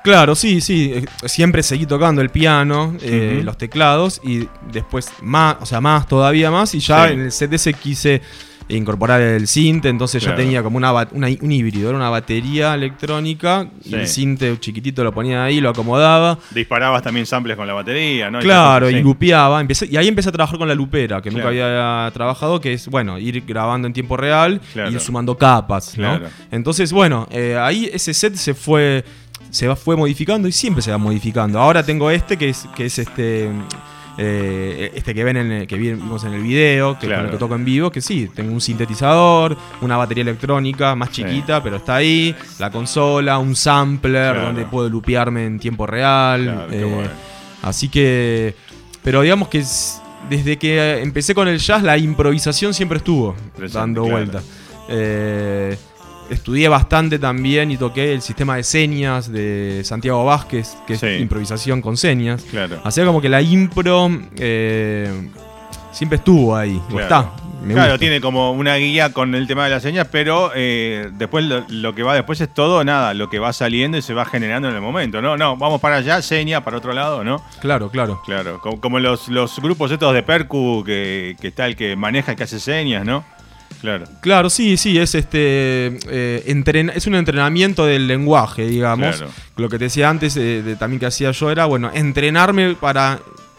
Claro, sí, sí. eh, Siempre seguí tocando el piano, eh, los teclados y después más, o sea, más, todavía más. Y ya Sí. en el set ese quise incorporar el synth, entonces Claro. ya tenía como una, un híbrido, era una batería electrónica y el synth chiquitito lo ponía ahí, lo acomodaba. Disparabas también samples con la batería, ¿no? Claro, Sí. y lupeaba. Empecé, y ahí empecé a trabajar con la lupera, que nunca había trabajado, que es, bueno, ir grabando en tiempo real Claro. y ir sumando capas, ¿no? Claro. Entonces, bueno, eh, ahí ese set se fue se va- fue modificando y siempre se va modificando. Ahora tengo este que es, que es este. Eh, este que ven en el- que vi- vimos en el video, que Claro. con el que toco en vivo, que sí, tengo un sintetizador, una batería electrónica más Sí. chiquita, pero está ahí, la consola, un sampler Claro. donde puedo lupearme en tiempo real. Claro, eh, bueno. Así que. Pero digamos que es- desde que empecé con el jazz, la improvisación siempre estuvo dando vueltas. Eh, estudié bastante también y toqué el sistema de señas de Santiago Vázquez, que Sí. es improvisación con señas. Claro. Hacía como que la impro eh, siempre estuvo ahí. o está. me claro, gusta. tiene como una guía con el tema de las señas, pero eh, después lo, lo que va después es todo nada, lo que va saliendo y se va generando en el momento, ¿no? No, vamos para allá, seña para otro lado, ¿no? Claro, claro. Claro, como, como los, los grupos estos de Percu, que, que está el que maneja, el que hace señas, ¿no? Claro. Claro, sí, sí, es este eh, entren- es un entrenamiento del lenguaje, digamos. Claro. Lo que te decía antes eh, de, también que hacía yo era, bueno, entrenarme para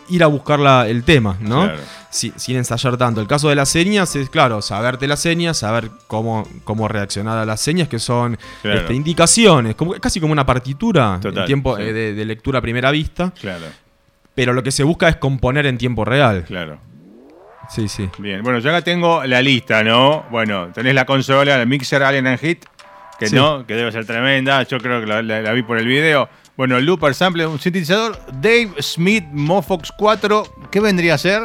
ir a buscar la- el tema, ¿no? Claro. Si- sin ensayar tanto. El caso de las señas es, claro, saberte las señas, saber cómo, cómo reaccionar a las señas, que son Claro. este, indicaciones, como, casi como una partitura Total, en tiempo sí. eh, de, de lectura a primera vista, Claro, pero lo que se busca es componer en tiempo real. claro. Sí, sí. Bien, bueno, yo acá tengo la lista, ¿no? Bueno, tenés la consola, el Mixer Alien and Hit, que Sí. no, que debe ser tremenda, yo creo que la, la- la vi por el video. Bueno, Looper Sample, un sintetizador, Dave Smith Mofox 4, ¿qué vendría a ser?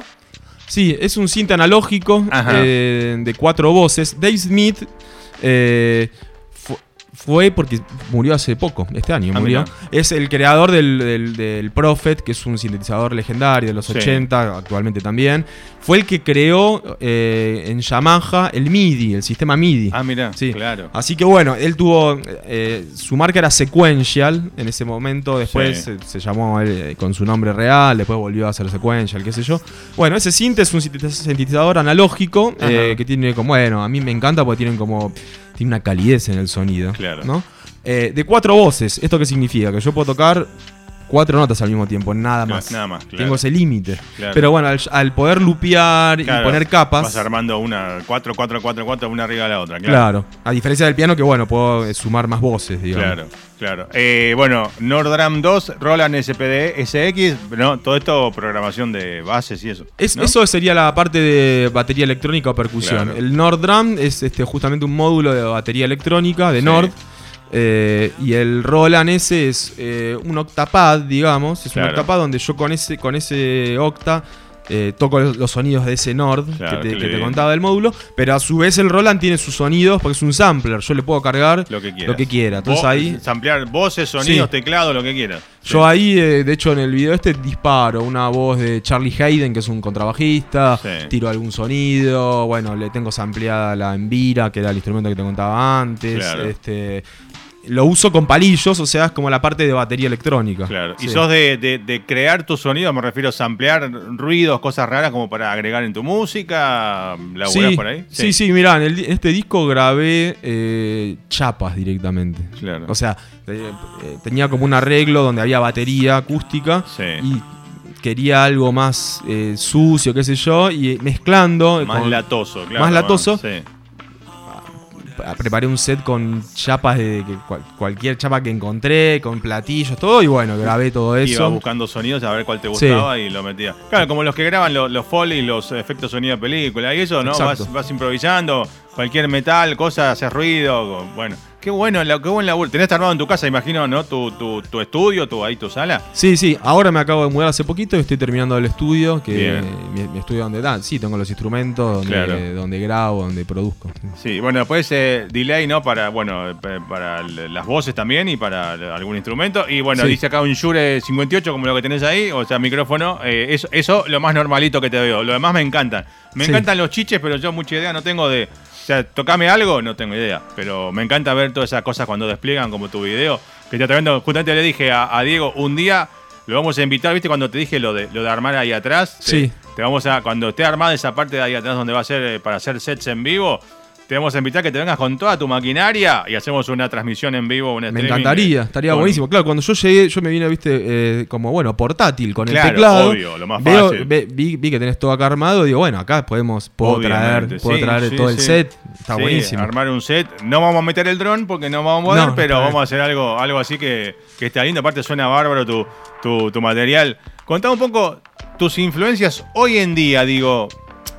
Sí, es un cinta analógico eh, de cuatro voces. Dave Smith eh, fue porque murió hace poco, este año Ah, murió. Es el creador del, del- del Prophet, que es un sintetizador legendario de los Sí. 80, actualmente también. Fue el que creó eh, en Yamaha el MIDI, el sistema MIDI. Ah, mira, Sí. claro. Así que bueno, él tuvo. eh, su marca era Sequential en ese momento. Después Sí. se, se llamó él, eh, con su nombre real. Después volvió a ser Sequential, qué sé yo. Bueno, ese synth es un sintetiz- sintetizador analógico eh, que tiene como. Bueno, a mí me encanta porque tienen como. Tiene una calidez en el sonido. Claro. ¿no? Eh, de cuatro voces. ¿Esto qué significa? Que yo puedo tocar cuatro notas al mismo tiempo, nada Claro, más. nada más, claro. Tengo ese límite. Claro. Pero bueno, al, al poder lupear y poner capas. Vas armando una 4, 4, 4, 4, una arriba de la otra, claro. Claro. A diferencia del piano, que bueno, puedo eh, sumar más voces, digamos. Claro, claro. Eh, bueno, Nordram 2, Roland SPD, SX, no, todo esto programación de bases y eso. Es- ¿no? Eso sería la parte de batería electrónica o percusión. El Nord Drum es este, justamente un módulo de batería electrónica de Sí. Nord. Eh, y el Roland ese es eh, un octapad, digamos. Es Claro. un octapad donde yo con ese, con ese octa eh, toco los, sonidos de ese Nord Claro, que, te, que contaba del módulo. Pero a su vez el Roland tiene sus sonidos porque es un sampler. Yo le puedo cargar Lo que quieras. Lo que quiera. Entonces Vo- ahí Samplear voces, sonidos, Sí. teclado, lo que quieras. Yo ahí, eh, de hecho, en el video este disparo una voz de Charlie Hayden, que es un contrabajista, Sí. tiro algún sonido, bueno, le tengo sampleada la Envira, que era el instrumento que te contaba antes. Claro. Este, lo uso con palillos, o sea, es como la parte de batería electrónica. Claro. Y Sí. sos de, de- de crear tu sonido, me refiero a samplear ruidos, cosas raras como para agregar en tu música, laburás Sí, por ahí. sí, sí, mirá, en, el di- en este disco grabé eh, chapas directamente. Claro. O sea, eh, eh, tenía como un arreglo donde había batería acústica Sí. y quería algo más eh, sucio, qué sé yo, y mezclando. Más con- latoso, claro. más latoso. Sí. Pa- Preparé un set con chapas de que cual- cualquier chapa que encontré, con platillos, todo, y bueno, grabé todo Iba eso. buscando sonidos a ver cuál te Sí. gustaba y lo metía. Claro, como los que graban lo- los foley, los efectos sonido de película y eso, ¿no? Vas, vas improvisando, cualquier metal, cosa, haces ruido. Bueno, qué bueno, la- qué buen laburo. Tenés armado en tu casa, imagino, ¿no? Tu, tu, tu estudio, tu, ahí tu sala. Sí, sí, ahora me acabo de mudar hace poquito y estoy terminando el estudio, que mi, mi estudio donde da, sí, tengo los instrumentos, donde, Claro. donde grabo, donde produzco. Sí, bueno, después eh, delay, ¿no? Para, bueno, para las voces también y para algún instrumento. Y bueno, Sí. dice acá un Shure 58 como lo que tenés ahí, o sea, micrófono. eh, eso, eso lo más normalito que te veo. Lo demás me encantan. Me Sí. encantan los chiches, pero yo mucha idea no tengo de... O sea, tocame algo, no tengo idea. Pero me encanta ver todas esas cosas cuando despliegan como tu video. Que te vendo, justamente le dije a, a Diego, un día lo vamos a invitar, ¿viste? Cuando te dije lo de, lo de armar ahí atrás. Te- Sí. te vamos a, cuando esté armada esa parte de ahí atrás donde va a ser eh, para hacer sets en vivo, te vamos a invitar que te vengas con toda tu maquinaria y hacemos una transmisión en vivo, un Me encantaría, estaría buenísimo. Claro, cuando yo llegué, yo me vine, viste, eh, como bueno, portátil con Claro, el teclado. obvio, lo más Veo- fácil. ve- vi, vi que tenés todo acá armado, digo, bueno, acá podemos, puedo traer, puedo sí, traer sí, todo el set. Está buenísimo. Armar un set. No vamos a meter el dron porque no vamos a poder, No, pero vamos a hacer algo, algo así que, que está lindo. Aparte suena bárbaro tu, tu, tu material. Contame un poco tus influencias hoy en día, digo.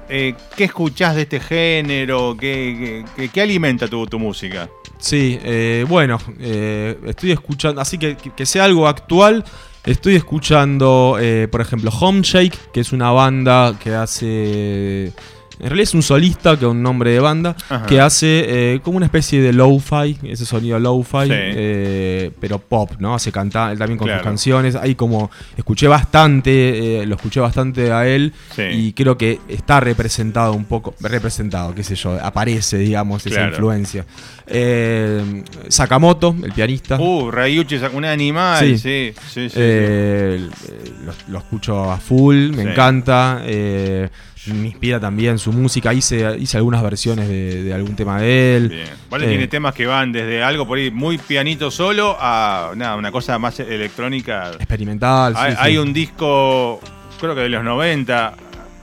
Eh, ¿Qué escuchás de este género? ¿Qué, alimenta tu, tu música? Sí, eh, bueno, eh, estoy escuchando, así que, que sea algo actual, estoy escuchando, por ejemplo, Home Shake, que es una banda que hace En realidad es un solista, que es un nombre de banda, Ajá. que hace eh, como una especie de lo-fi, ese sonido lo-fi, Sí. eh, pero pop, ¿no? Hace cantar él también con Claro. sus canciones. Ahí como escuché bastante, eh, lo escuché bastante a él Sí. y creo que está representado un poco, representado, qué sé yo, aparece, digamos, esa Claro. influencia. Sakamoto, el pianista. Uh, Rayuchi un animal. Sí. Sí, sí, lo, lo escucho a full, me encanta. Eh, me inspira también su música. Hice, hice algunas versiones de, de algún tema de él. Bien. Vale, Eh, tiene temas que van desde algo por ahí muy pianito solo a nada, una cosa más electrónica. Experimental. sí, hay, sí. hay un disco, creo que de los 90,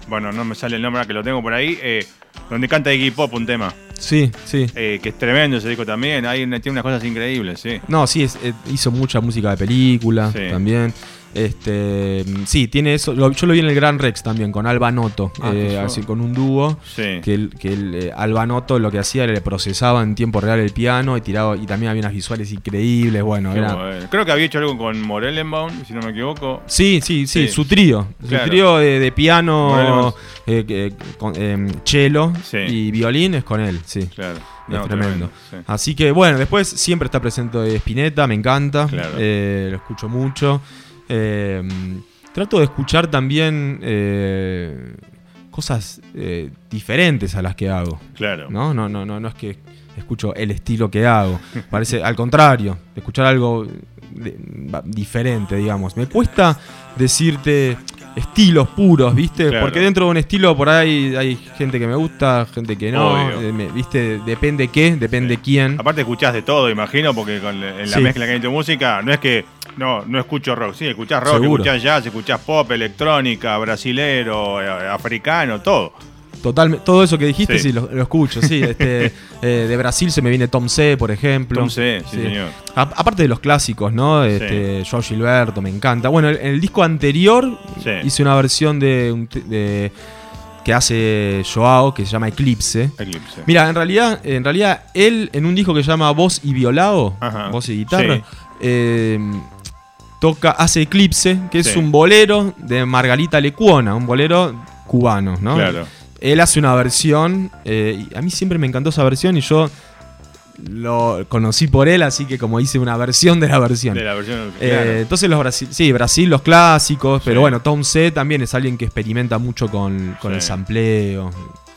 bueno, no me sale el nombre que lo tengo por ahí, eh, donde canta Iggy Pop un tema, Sí, sí. eh, que es tremendo ese disco también. Hay, tiene unas cosas increíbles, sí. No, sí, es- eh, hizo mucha música de película Sí. también. Este, sí, tiene eso. lo- yo lo vi en el Gran Rex también, con Alba Noto, Ah, eh, así con un dúo. Sí. Que, el, que el, eh, Alba Noto lo que hacía era le procesaba en tiempo real el piano y tiraba y también había unas visuales increíbles. Bueno, era, bueno. Creo que había hecho algo con Morellenbaum, si no me equivoco. Sí, sí, sí, Sí. su trío. Claro. Su trío de, de piano, eh, con, em, cello Sí. y violín es con él, sí. Claro. Es No, tremendo. sí. Así que bueno, después siempre está presente Spinetta, me encanta. Claro. eh, lo escucho mucho. Eh, trato de escuchar también eh, cosas eh, diferentes a las que hago. Claro. ¿no? No, no, no, no es que escucho el estilo que hago. Parece al contrario, escuchar algo de- diferente, digamos. Me cuesta decirte estilos puros, ¿viste? Claro. Porque dentro de un estilo por ahí hay gente que me gusta, gente que no. Obvio. eh, ¿Viste? Depende qué, depende quién. Aparte escuchás de todo, imagino, porque con en la Sí. mezcla que hay en tu música, no es que no, no escucho rock, sí, escuchás rock, Seguro. escuchás jazz, escuchás pop, electrónica, brasilero, eh, africano, todo. Totalmente, todo eso que dijiste, Sí. sí, lo, lo escucho, sí. Este, eh, de Brasil se me viene Tom C, por ejemplo. Tom C, sí, señor. A- aparte de los clásicos, ¿no? Este, Joao Gilberto, me encanta. Bueno, el, el disco anterior Sí. hice una versión de, que hace Joao, que se llama Eclipse. Eclipse. Mira, en realidad, en realidad, él en un disco que se llama Voz y Violado, Ajá, voz y guitarra, sí. eh, toca, hace Eclipse, que es un bolero de Margarita Lecuona, un bolero cubano, ¿no? Claro. Él hace una versión, eh, y a mí siempre me encantó esa versión y yo lo conocí por él, así que como hice una versión de la versión. De la versión. Eh, claro. entonces los Brasil, sí, Brasil los clásicos, pero Sí. bueno, Tom C también es alguien que experimenta mucho con, con Sí. el sampleo.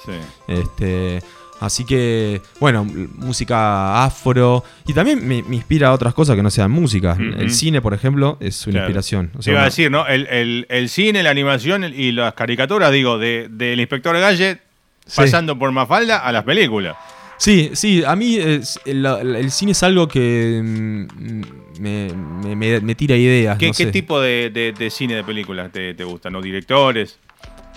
Sí. Este, así que, bueno, música afro. Y también me, me inspira a otras cosas que no sean música. El cine, por ejemplo, es una Claro. inspiración. O iba a decir, ¿no? El, el- el cine, la animación y las caricaturas, digo, de- del inspector Gadget, Sí. pasando por Mafalda a las películas. Sí, sí, a mí es- el, el cine es algo que mm, me, me- me- me tira ideas. ¿Qué, no qué sé. tipo de, de- de cine de películas te, te gustan? ¿No? ¿Directores?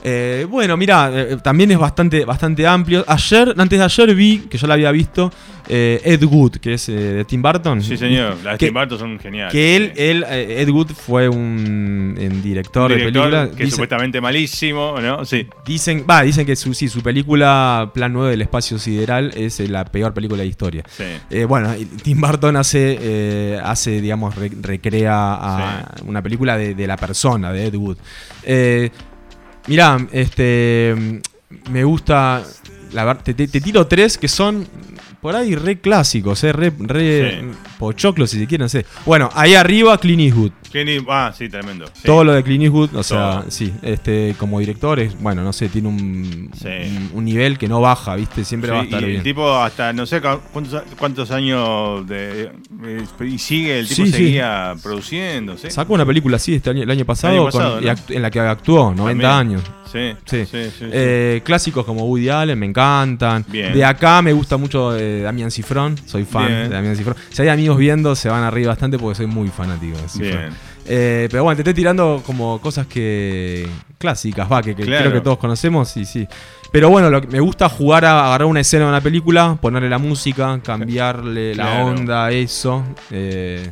Eh, bueno, mira, eh, también es bastante, bastante amplio. Ayer, antes de ayer vi, que ya la había visto, eh, Ed Wood, que es eh, de Tim Burton. Sí, señor. Las de Tim Burton son geniales. Que él, sí. él eh, Ed Wood fue un, director, de director película. que Dicen, supuestamente malísimo, ¿no? Sí. dicen, va, dicen que su, sí, su película Plan 9 del Espacio Sideral es eh, la peor película de la historia. Sí. Eh, bueno, Tim Burton hace, eh, hace digamos, re- recrea a una película de, de la persona, de Ed Wood. Eh, mirá, este, me gusta, la te, te- tiro tres que son por ahí re clásicos, eh, re, re Sí. pochoclos si se quieren, sé. Bueno, ahí arriba Clint Eastwood. Clint ah, sí, tremendo. Sí. Todo lo de Clint Eastwood, o sea, Todo. sí, este, como director es, bueno, no sé, tiene un, Sí. un, un nivel que no baja, ¿viste? Siempre Sí, va a estar y bien. el tipo hasta no sé cu- cuántos, cuántos años de, eh, y sigue, el tipo seguía produciendo. Sacó una película así este año, el año pasado, El año pasado, con- y ¿no? act- en la que actuó, 90 También. años. Sí, Sí. Eh, clásicos como Woody Allen me encantan. Bien. De acá me gusta mucho eh, Damián Cifrón, soy fan Bien. de Damián Cifrón. Si hay amigos viendo, se van a reír bastante porque soy muy fanático de Cifrón. Bien. Eh, pero bueno, te estoy tirando como cosas que clásicas, va, que, que Claro. creo que todos conocemos, y sí. Pero bueno, lo que me gusta jugar a agarrar una escena de una película, ponerle la música, cambiarle la onda, eso. eh,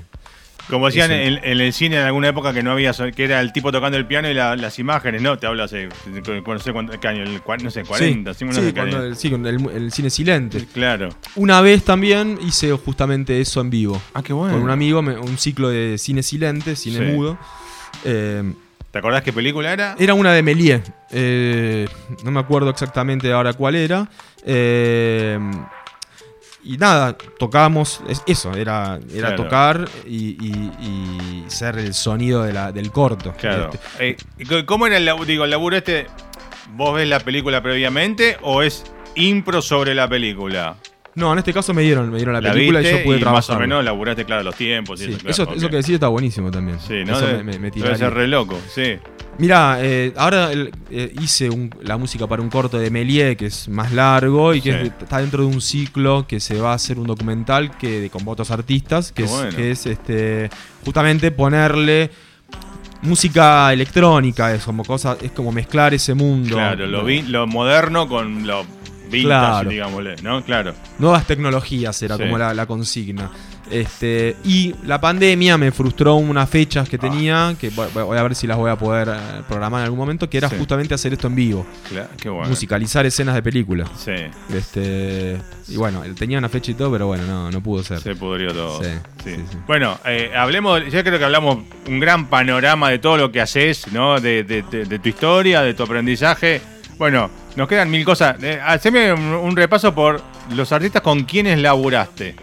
Como decían en, en el cine en alguna época que no había, que era el tipo tocando el piano y la- las imágenes, ¿no? Te hablo hace, no sé cuánto, qué año, el cua- no sé, 40, sí, no sí, sé qué cuando año. el, sí, el, el cine silente. Claro. Una vez también hice justamente eso en vivo. Ah, qué bueno. Con un amigo, un ciclo de cine silente, cine Sí. mudo. Eh, ¿Te acordás qué película era? Era una de Méliès. eh, no me acuerdo exactamente ahora cuál era. eh, y nada, tocábamos. es- eso, era, era Claro. tocar y, y- y ser el sonido de la- del corto. Claro. Este, Eh, ¿y c- ¿Cómo era el laburo? Digo, el laburo este, ¿vos ves la película previamente o es impro sobre la película? no, en este caso me dieron, me dieron la, La película y yo pude y trabajar. más o menos laburaste, claro, los tiempos. y Sí, eso, claro, eso, que decís está buenísimo también. Sí, ¿no? Eso me, me, me debe ser re loco, sí. Mira, eh, ahora eh, hice un- la música para un corto de Méliès que es más largo y que Sí. es- está dentro de un ciclo que se va a hacer un documental que con otros artistas, que, es, bueno. que es este justamente ponerle música electrónica, es como cosa, es como mezclar ese mundo. Claro, lo, vi- lo moderno con lo vintage, Claro. digámosle, ¿no? Claro. Nuevas tecnologías era Sí. como la, la consigna. Este, y la pandemia me frustró unas fechas que Ah. tenía, que voy, voy a ver si las voy a poder eh, programar en algún momento, que era Sí. justamente hacer esto en vivo, Claro, qué bueno. musicalizar escenas de películas. Sí, Este, y bueno, tenía una fecha y todo, pero bueno, no, no pudo ser. se pudrió todo. Sí. Bueno, eh, hablemos, ya creo que hablamos un gran panorama de todo lo que haces, ¿no? De, de- de- de tu historia, de tu aprendizaje. Bueno, nos quedan mil cosas. Eh, haceme un, un repaso por los artistas con quienes laburaste.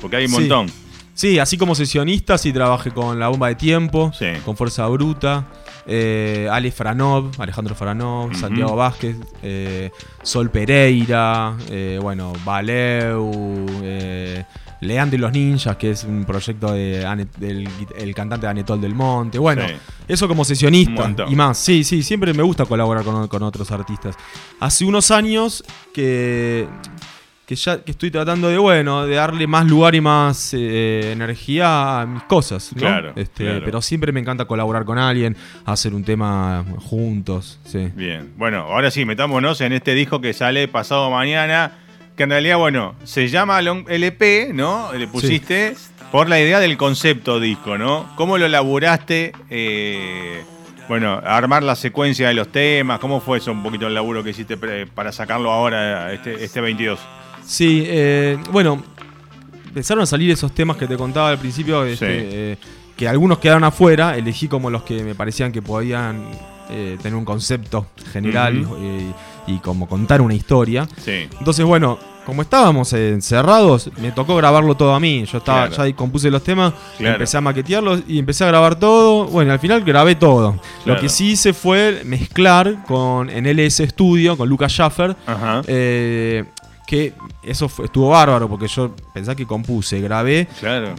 Porque hay un Sí. montón. Sí, así como sesionista, sí trabajé con La Bomba de Tiempo, Sí. con Fuerza Bruta, eh, Ale Franov, Alejandro Franov. Santiago Vázquez, eh, Sol Pereira, eh, bueno, Valeu, eh, Leandro y los Ninjas, que es un proyecto de del el cantante de Anetol del Monte. Bueno, Sí. eso como sesionista y más. Sí, sí, siempre me gusta colaborar con, con otros artistas. Hace unos años que, que ya que estoy tratando de, bueno, de darle más lugar y más eh, energía a mis cosas. ¿no? Claro, Este, claro. Pero siempre me encanta colaborar con alguien, hacer un tema juntos. Sí. Bien. Bueno, ahora sí, metámonos en este disco que sale pasado mañana. Que en realidad, bueno, se llama LP, ¿no? Le pusiste por la idea del concepto disco, ¿no? ¿Cómo lo laburaste? eh, bueno, armar la secuencia de los temas. ¿Cómo fue eso un poquito el laburo que hiciste pre- para sacarlo ahora, este, este 22? Sí, eh, bueno, empezaron a salir esos temas que te contaba al principio, este, eh, que algunos quedaron afuera, elegí como los que me parecían que podían eh, tener un concepto general y, y como contar una historia. Sí. Entonces, bueno, como estábamos encerrados, me tocó grabarlo todo a mí. Yo estaba, Claro. ya compuse los temas, Claro. empecé a maquetearlos y empecé a grabar todo. Bueno, al final grabé todo. Lo que sí hice fue mezclar con en LS Studio, con Lucas Schaffer, Ajá. eh, que eso fue- estuvo bárbaro porque yo pensé que compuse, grabé. Claro.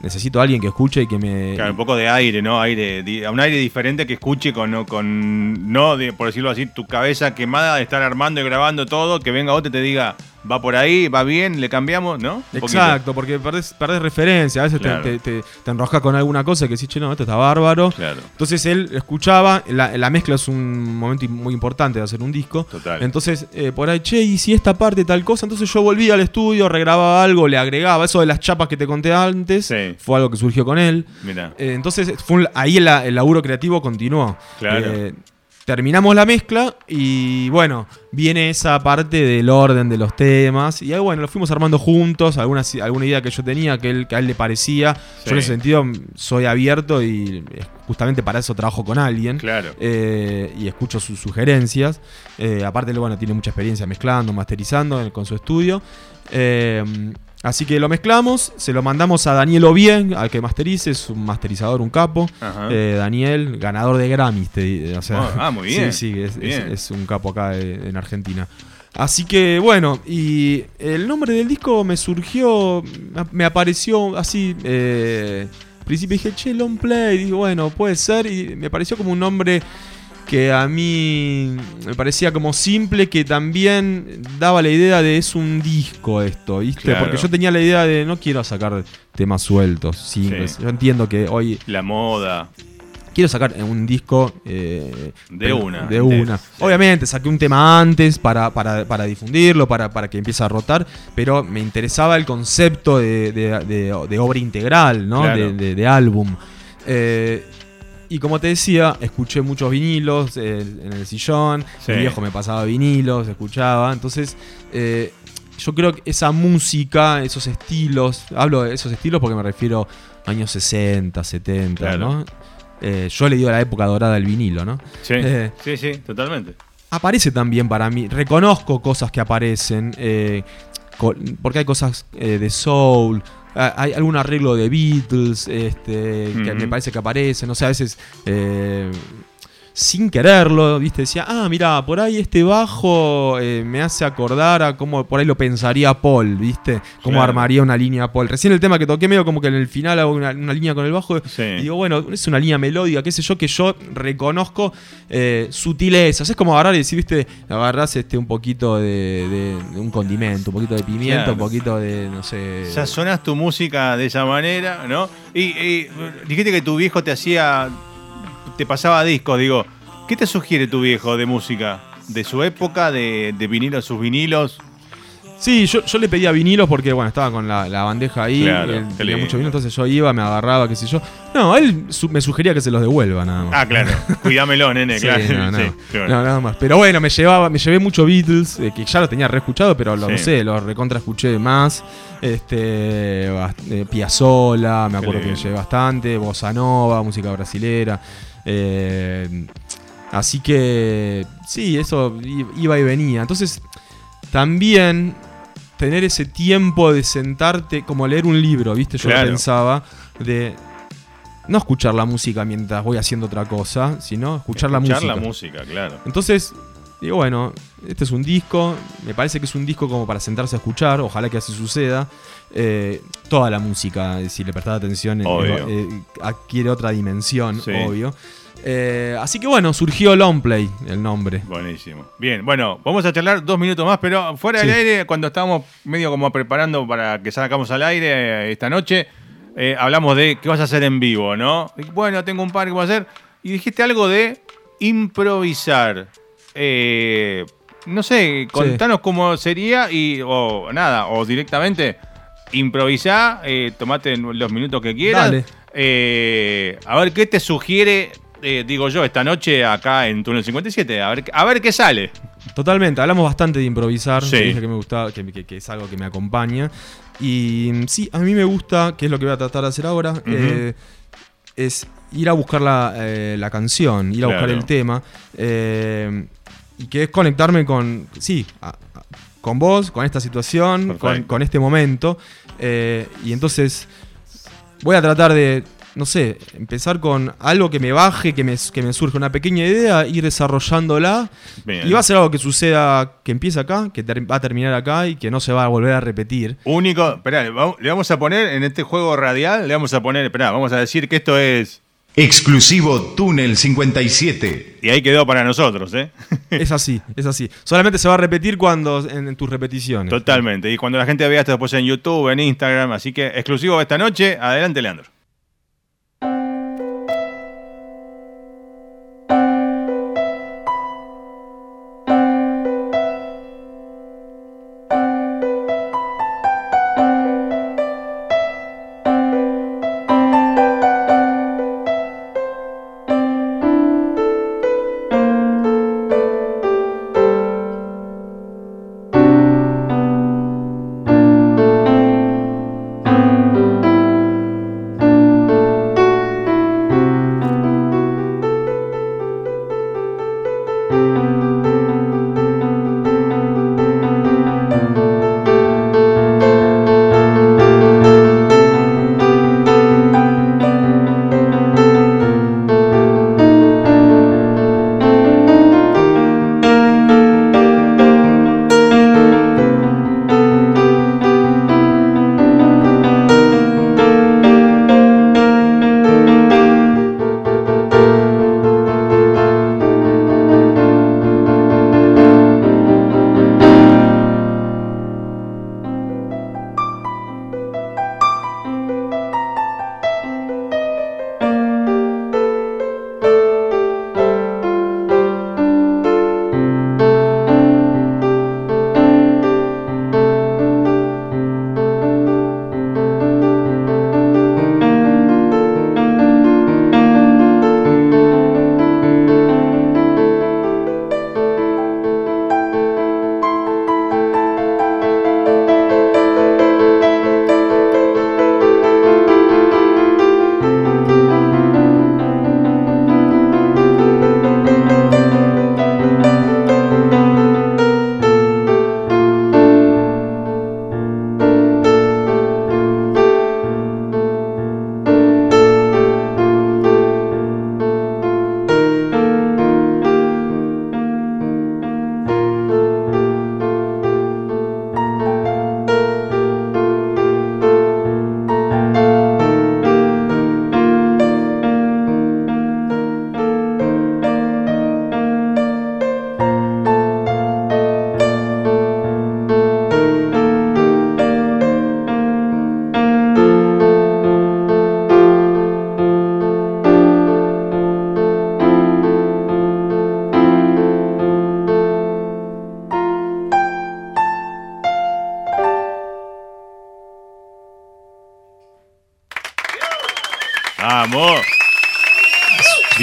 Necesito a alguien que escuche y que me. Claro, un poco de aire, ¿no? Aire, di- un aire diferente que escuche con, no- con no, de- por decirlo así, tu cabeza quemada de estar armando y grabando todo, que venga otro y te diga, va por ahí, va bien, le cambiamos, ¿no? Un poquito. Exacto, porque perdés, perdés referencia. A veces te- Claro. te, te, te enroscas con alguna cosa que decís, che, no, esto está bárbaro. Claro, Entonces él escuchaba, la, la mezcla es un momento muy importante de hacer un disco. total. Entonces, eh, por ahí, che, y si esta parte tal cosa, entonces yo volvía al estudio, regrababa algo, le agregaba. Eso de las chapas que te conté antes, Sí. fue algo que surgió con él. Mira, Eh, entonces, fue un- ahí el, el laburo creativo continuó. Claro. Eh, terminamos la mezcla y bueno, viene esa parte del orden de los temas. Y ahí, bueno, lo fuimos armando juntos. Alguna, alguna idea que yo tenía que, él, que a él le parecía. Sí. Yo en ese sentido mm, soy abierto y justamente para eso trabajo con alguien. claro. Eh, y escucho sus sugerencias. Eh, aparte, él, bueno, tiene mucha experiencia mezclando, masterizando con su estudio. Eh, así que lo mezclamos, se lo mandamos a Daniel Ovien, al que masterice, es un masterizador, un capo. Eh, Daniel, ganador de Grammys, te o sea, Oh, ah, muy bien. Sí, sí, es, es- Bien. es un capo acá eh, en Argentina. Así que bueno, y el nombre del disco me surgió, me apareció así, eh, al principio dije, che, long play, digo, bueno, puede ser, y me pareció como un nombre que a mí me parecía como simple, que también daba la idea de es un disco esto, ¿viste? Claro. Porque yo tenía la idea de no quiero sacar temas sueltos, singles. Sí. Yo entiendo que hoy La moda. quiero sacar un disco eh, De una, De una. Obviamente, saqué un tema antes para, para, para difundirlo, para, para que empiece a rotar, pero me interesaba el concepto de, de- obra integral, ¿no? Claro. De, de- de álbum. Eh, y como te decía, escuché muchos vinilos eh, en el sillón. Sí. Mi viejo me pasaba vinilos, escuchaba. Entonces, eh, yo creo que esa música, esos estilos, hablo de esos estilos porque me refiero a años 60, 70, Claro. ¿no? eh, yo le digo la época dorada del vinilo, ¿no? Sí, sí, sí, totalmente. aparece también para mí. Reconozco cosas que aparecen. porque hay cosas de soul. Ah, Hay algún arreglo de Beatles este, que me parece que aparece. No sé, a veces eh, sin quererlo, ¿viste? Decía, ah, mira, por ahí este bajo eh, me hace acordar a cómo por ahí lo pensaría Paul, ¿viste? Cómo Claro. armaría una línea Paul. Recién el tema que toqué medio como que en el final hago una, una línea con el bajo. Sí. Y digo, bueno, es una línea melódica, qué sé yo, que yo reconozco eh, sutilezas. Es como agarrar y decir, viste, agarrás este, un poquito de, de- de un condimento, un poquito de pimienta, Claro. un poquito de, no sé. Sazonás tu música de esa manera, ¿no? Y, y, dijiste que tu viejo te hacía. Te pasaba discos, digo. ¿Qué te sugiere tu viejo de música? ¿De su época? ¿De, de vinilos, sus vinilos? Sí, yo, yo le pedía vinilos porque, bueno, estaba con la, la bandeja ahí, Claro, él qué tenía mucho vino, entonces yo iba, me agarraba, qué sé yo. No, él su- me sugería que se los devuelva nada más. Ah, claro. Cuídamelo, nene, Sí, claro. no, no. Sí, claro. No, nada más. Pero bueno, me llevaba, me llevé mucho Beatles, eh, que ya lo tenía reescuchado, pero lo Sí. no sé, lo recontra escuché más. Este eh, Piazzolla, me acuerdo que me llevé bastante, Bossa Nova, música brasilera. Eh, así que sí, eso iba y venía. Entonces, también tener ese tiempo de sentarte, como leer un libro, ¿viste? Yo Claro. pensaba, de no escuchar la música mientras voy haciendo otra cosa, sino escuchar, la Escuchar música. la música, claro. Entonces, digo, bueno, este es un disco, me parece que es un disco como para sentarse a escuchar, ojalá que así suceda. Eh, toda la música, eh, si le prestás atención, eh, adquiere otra dimensión, Sí. obvio. Eh, así que bueno, surgió Longplay, el nombre. Buenísimo. Bien, bueno, vamos a charlar dos minutos más, pero fuera del Sí. aire, cuando estábamos medio como preparando para que sacamos al aire esta noche, eh, hablamos de qué vas a hacer en vivo, ¿no? Y, bueno, tengo un par que voy a hacer. Y dijiste algo de improvisar. Eh, no sé, contanos cómo sería y, o nada, o directamente improvisá, eh, tomate los minutos que quieras. Eh, a ver qué te sugiere, eh, digo yo, esta noche acá en Túnel 57. A ver, a ver qué sale. Totalmente, hablamos bastante de improvisar, Sí. dije que me gustaba, que, que- que es algo que me acompaña. Y mm, sí, a mí me gusta, que es lo que voy a tratar de hacer ahora, es ir a buscar la, la canción, ir a buscar el tema. eh, y que es conectarme con, sí, a- a- con vos, con esta situación, con, este momento. eh, y entonces voy a tratar de, no sé, empezar con algo que me baje, que me, que me surge una pequeña idea, ir desarrollándola. Bien. Y va a ser algo que suceda, que empiece acá, que ter- va a terminar acá y que no se va a volver a repetir. Único, esperá, le vamos a poner en este juego radial, le vamos a poner, esperá, vamos a decir que esto es. Exclusivo Túnel 57. Y ahí quedó para nosotros, ¿eh? Es así, es así. Solamente se va a repetir cuando en, en tus repeticiones. Totalmente. Y cuando la gente vea esto después en YouTube, en Instagram, así que exclusivo esta noche, adelante, Leandro.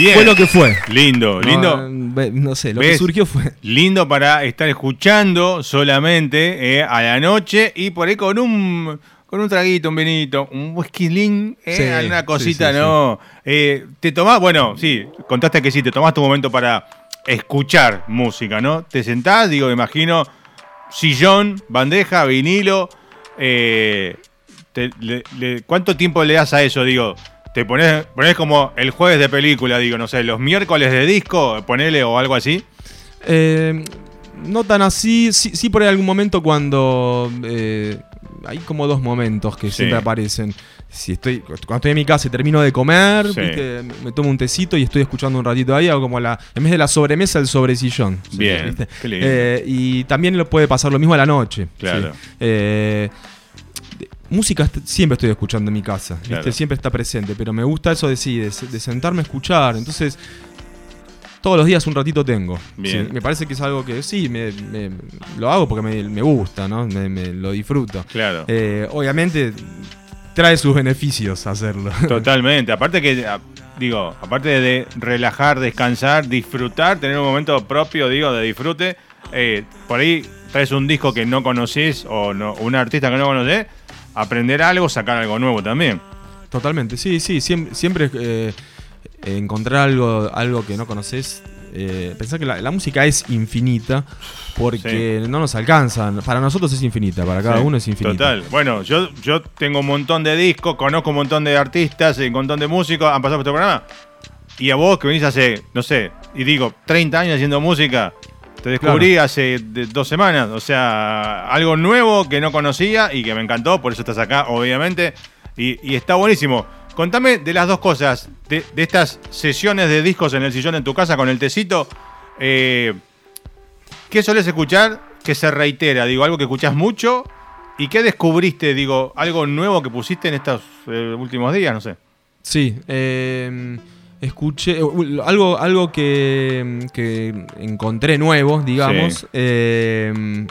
Bien. Fue lo que fue. Lindo, lindo. No, sé, lo que surgió fue. Lindo para estar escuchando solamente eh, a la noche y por ahí con un con un traguito, un vinito, un whisky lean, eh, Sí, alguna sí, cosita, sí, ¿no? Eh, te tomás, bueno, sí, contaste que sí, te tomás tu momento para escuchar música, ¿no? Te sentás, digo, imagino, sillón, bandeja, vinilo, eh, te- le- le- ¿cuánto tiempo le das a eso? Digo, te pones, pones como el jueves de película, digo, no sé, los miércoles de disco, ponele o algo así. Eh, no tan así, sí, sí por ahí algún momento cuando... eh, hay como dos momentos que Sí. siempre aparecen. Si estoy, cuando estoy en mi casa y termino de comer, Sí. ¿viste? me tomo un tecito y estoy escuchando un ratito ahí, hago como la, en vez de la sobremesa, el sobresillón. Sí, Bien, ¿viste? qué lindo. Eh, y también lo puede pasar lo mismo a la noche. Claro. sí. Eh, música siempre estoy escuchando en mi casa, ¿viste? Claro. siempre está presente, pero me gusta eso de sí, de, de sentarme a escuchar. Entonces, todos los días un ratito tengo. Bien. Sí, me parece que es algo que sí, me, me- lo hago porque me, me gusta, ¿no? Me, lo disfruto. Claro. Eh, obviamente trae sus beneficios hacerlo. Totalmente. Aparte que, a- digo, aparte de relajar, descansar, disfrutar, tener un momento propio, digo, de disfrute, eh, por ahí traes un disco que no conoces o no, un artista que no conoces, aprender algo, sacar algo nuevo también. Totalmente, sí, sí, siempre, siempre eh, encontrar algo, algo que no conoces. Eh, pensá que la, la música es infinita porque no nos alcanza. Para nosotros es infinita, para cada Sí, uno es infinita. Total. Bueno, yo, yo tengo un montón de discos, conozco un montón de artistas, y un montón de músicos, han pasado por este programa. Y a vos que venís hace, no sé, y digo, 30 años haciendo música, te descubrí hace dos semanas. O sea, algo nuevo que no conocía y que me encantó, por eso estás acá, obviamente. Y, y está buenísimo. Contame de las dos cosas, de, de estas sesiones de discos en el sillón en tu casa con el tecito. eh, ¿Qué solés escuchar que se reitera? Digo, algo que escuchás mucho. ¿Y qué descubriste? Digo, algo nuevo que pusiste en estos eh, últimos días, no sé. Sí, eh, escuché uh, algo, algo que, que encontré nuevo, digamos. Sí. eh,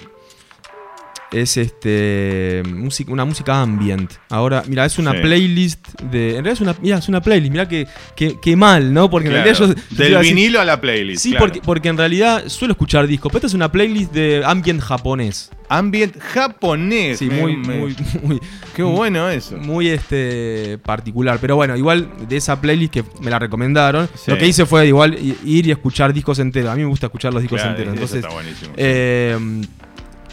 es este música, una música ambient. Ahora, mira, es una Sí. playlist de. En realidad es una, mira, es una playlist. Mira que, que, que mal, ¿no? Porque en Claro, realidad yo. Del vinilo a la playlist. Sí, claro. porque, porque en realidad suelo escuchar discos, pero esta es una playlist de ambient japonés. Ambient japonés. Sí, me- muy, me- muy, muy, Qué bueno eso. muy este particular. Pero bueno, igual de esa playlist que me la recomendaron, Sí. lo que hice fue igual ir y escuchar discos enteros. A mí me gusta escuchar los discos Claro, enteros. eso Entonces, está buenísimo. eh,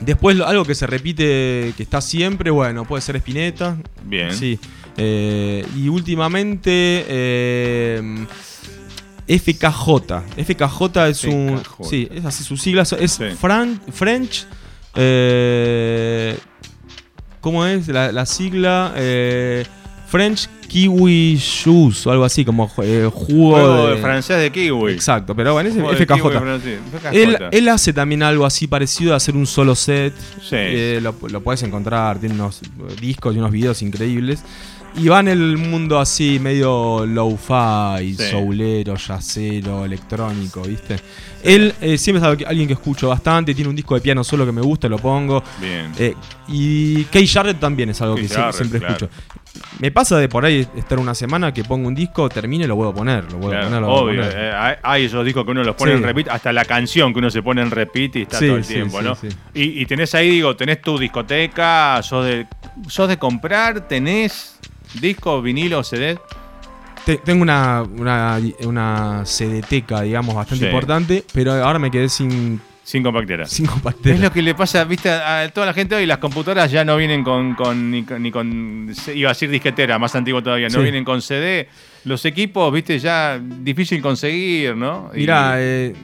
después algo que se repite, que está siempre, bueno, puede ser Spinetta. Bien. Sí. Eh, y últimamente. eh, FKJ. FKJ es un. FKJ. Sí, es así sus siglas. Es Sí. Fran- French. eh, ¿Cómo es la, la sigla? Eh, French Kiwi Juice o algo así, como eh, jugo de, de francés de kiwi. Exacto, pero bueno, es Juego de kiwi FKJ. FKJ. Él, él hace también algo así parecido a hacer un solo set. Sí. Eh, lo, lo puedes encontrar, tiene unos discos y unos videos increíbles. Y va en el mundo así, medio low-fi, Sí. soulero, jazzero, electrónico, ¿viste? Él eh, siempre es alguien que escucho bastante, tiene un disco de piano solo que me gusta, lo pongo. Bien. Eh, y Kay Jarrett también es algo que siempre, Jarrett, siempre claro. escucho. Me pasa de por ahí estar una semana que pongo un disco, termine y lo vuelvo a poner. Lo vuelvo Claro, a poner, lo vuelvo a obvio, poner. eh, hay, esos discos que uno los pone Sí. en repeat, hasta la canción que uno se pone en repeat y está todo el tiempo, ¿no? sí. Y, y tenés ahí, digo, tenés tu discoteca, sos de, sos de comprar, tenés discos, vinilos, CD. Te- Tengo una, una, una CDteca, digamos, bastante Sí. importante, pero ahora me quedé sin, Sin compactera. sin Es compactera. lo que le pasa, viste, a toda la gente hoy, las computadoras ya no vienen con, con- ni, con ni con- iba a decir disquetera, más antiguo todavía, no Sí. vienen con CD. Los equipos, viste, ya difícil conseguir, ¿no? Y- Mirá, eh,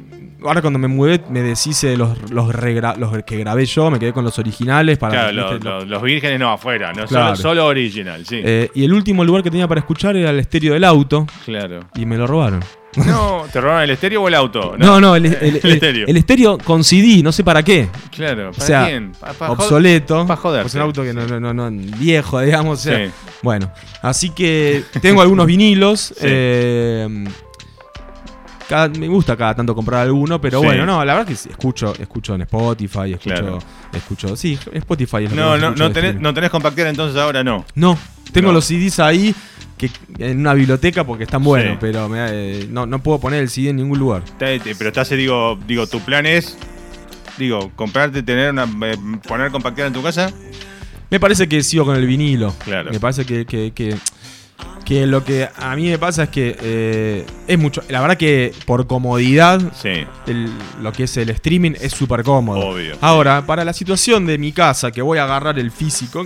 ahora cuando me mudé me deshice de los, los, regra- los que grabé yo, me quedé con los originales para... claro, los, Lo- los- los vírgenes no, afuera, no, Claro. solo, solo original, sí. Eh, y el último lugar que tenía para escuchar era el estéreo del auto claro. y me lo robaron. No, ¿te robaron el estéreo o el auto? No, no, el, el- el- El estéreo. el estéreo con CD, no sé para qué. Claro, ¿para O sea, quién? Pa- pa- obsoleto. pa' joderse. Pues un auto que no, no, no, no- viejo, digamos. o sea, Sí. Bueno, así que tengo algunos vinilos. Sí. eh, cada- me gusta cada tanto comprar alguno, pero Sí. bueno, no, la verdad que escucho, escucho en Spotify, escucho, Claro. escucho, sí, Spotify es lo que No, más no, no tenés, no tenés compactera entonces ahora no. No, tengo No. los CDs ahí que en una biblioteca porque están buenos, Sí. pero me eh, no, no puedo poner el CD en ningún lugar. Te- te- Pero estás, digo, digo, tu plan es, digo, comprarte, tener una, eh, poner compactera en tu casa. Me parece que sigo con el vinilo. Claro. Me parece que, que, que- que lo que a mí me pasa es que eh, es mucho. La verdad que por comodidad, Sí. el- lo que es el streaming es súper cómodo. Obvio. Ahora, para la situación de mi casa, que voy a agarrar el físico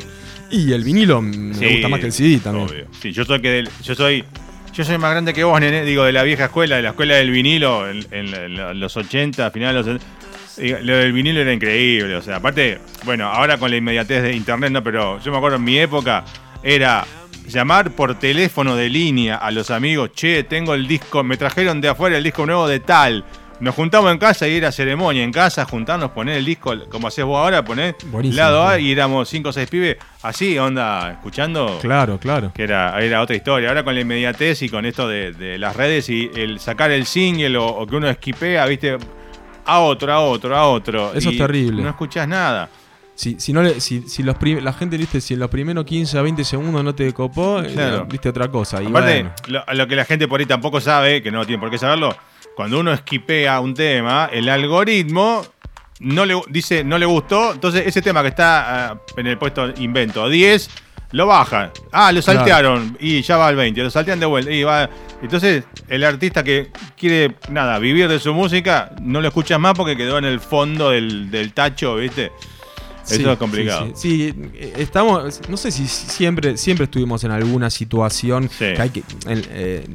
y el vinilo, me Sí, gusta más que el CD también. Obvio. Sí, yo soy que del- yo soy yo soy más grande que vos, nene, digo, de la vieja escuela, de la escuela del vinilo en, en los 80, finales de los 70. Digo, Lo del vinilo era increíble, o sea, aparte, bueno, ahora con la inmediatez de internet, no, pero yo me acuerdo en mi época era llamar por teléfono de línea a los amigos, che, tengo el disco, me trajeron de afuera el disco nuevo de tal. Nos juntamos en casa y era ceremonia en casa, juntarnos, poner el disco, como haces vos ahora, poner Buenísimo, lado A y éramos 5 o 6 pibes, así, onda, escuchando Claro, claro. que era, era otra historia. Ahora con la inmediatez y con esto de, de las redes y el sacar el single o, o que uno esquipea, viste, a otro, a otro, a otro. Eso y es terrible. No escuchás nada. Si, si, no le- si, si los la gente, viste, si en los primeros 15 a 20 segundos no te copó, eh, viste otra cosa. Y Aparte, bueno. lo, lo que la gente por ahí tampoco sabe, que no tiene por qué saberlo, cuando uno esquipea un tema, el algoritmo no le dice no le gustó, entonces ese tema que está ah, en el puesto invento 10 lo baja. Ah, lo Claro. saltearon y ya va al 20, lo saltean de vuelta y va entonces el artista que quiere nada, vivir de su música, no lo escuchas más porque quedó en el fondo del, del tacho, ¿viste? Eso Sí, es complicado. Sí, sí. Sí, estamos, no sé si siempre, siempre estuvimos en alguna situación Sí. que hay que, en- eh,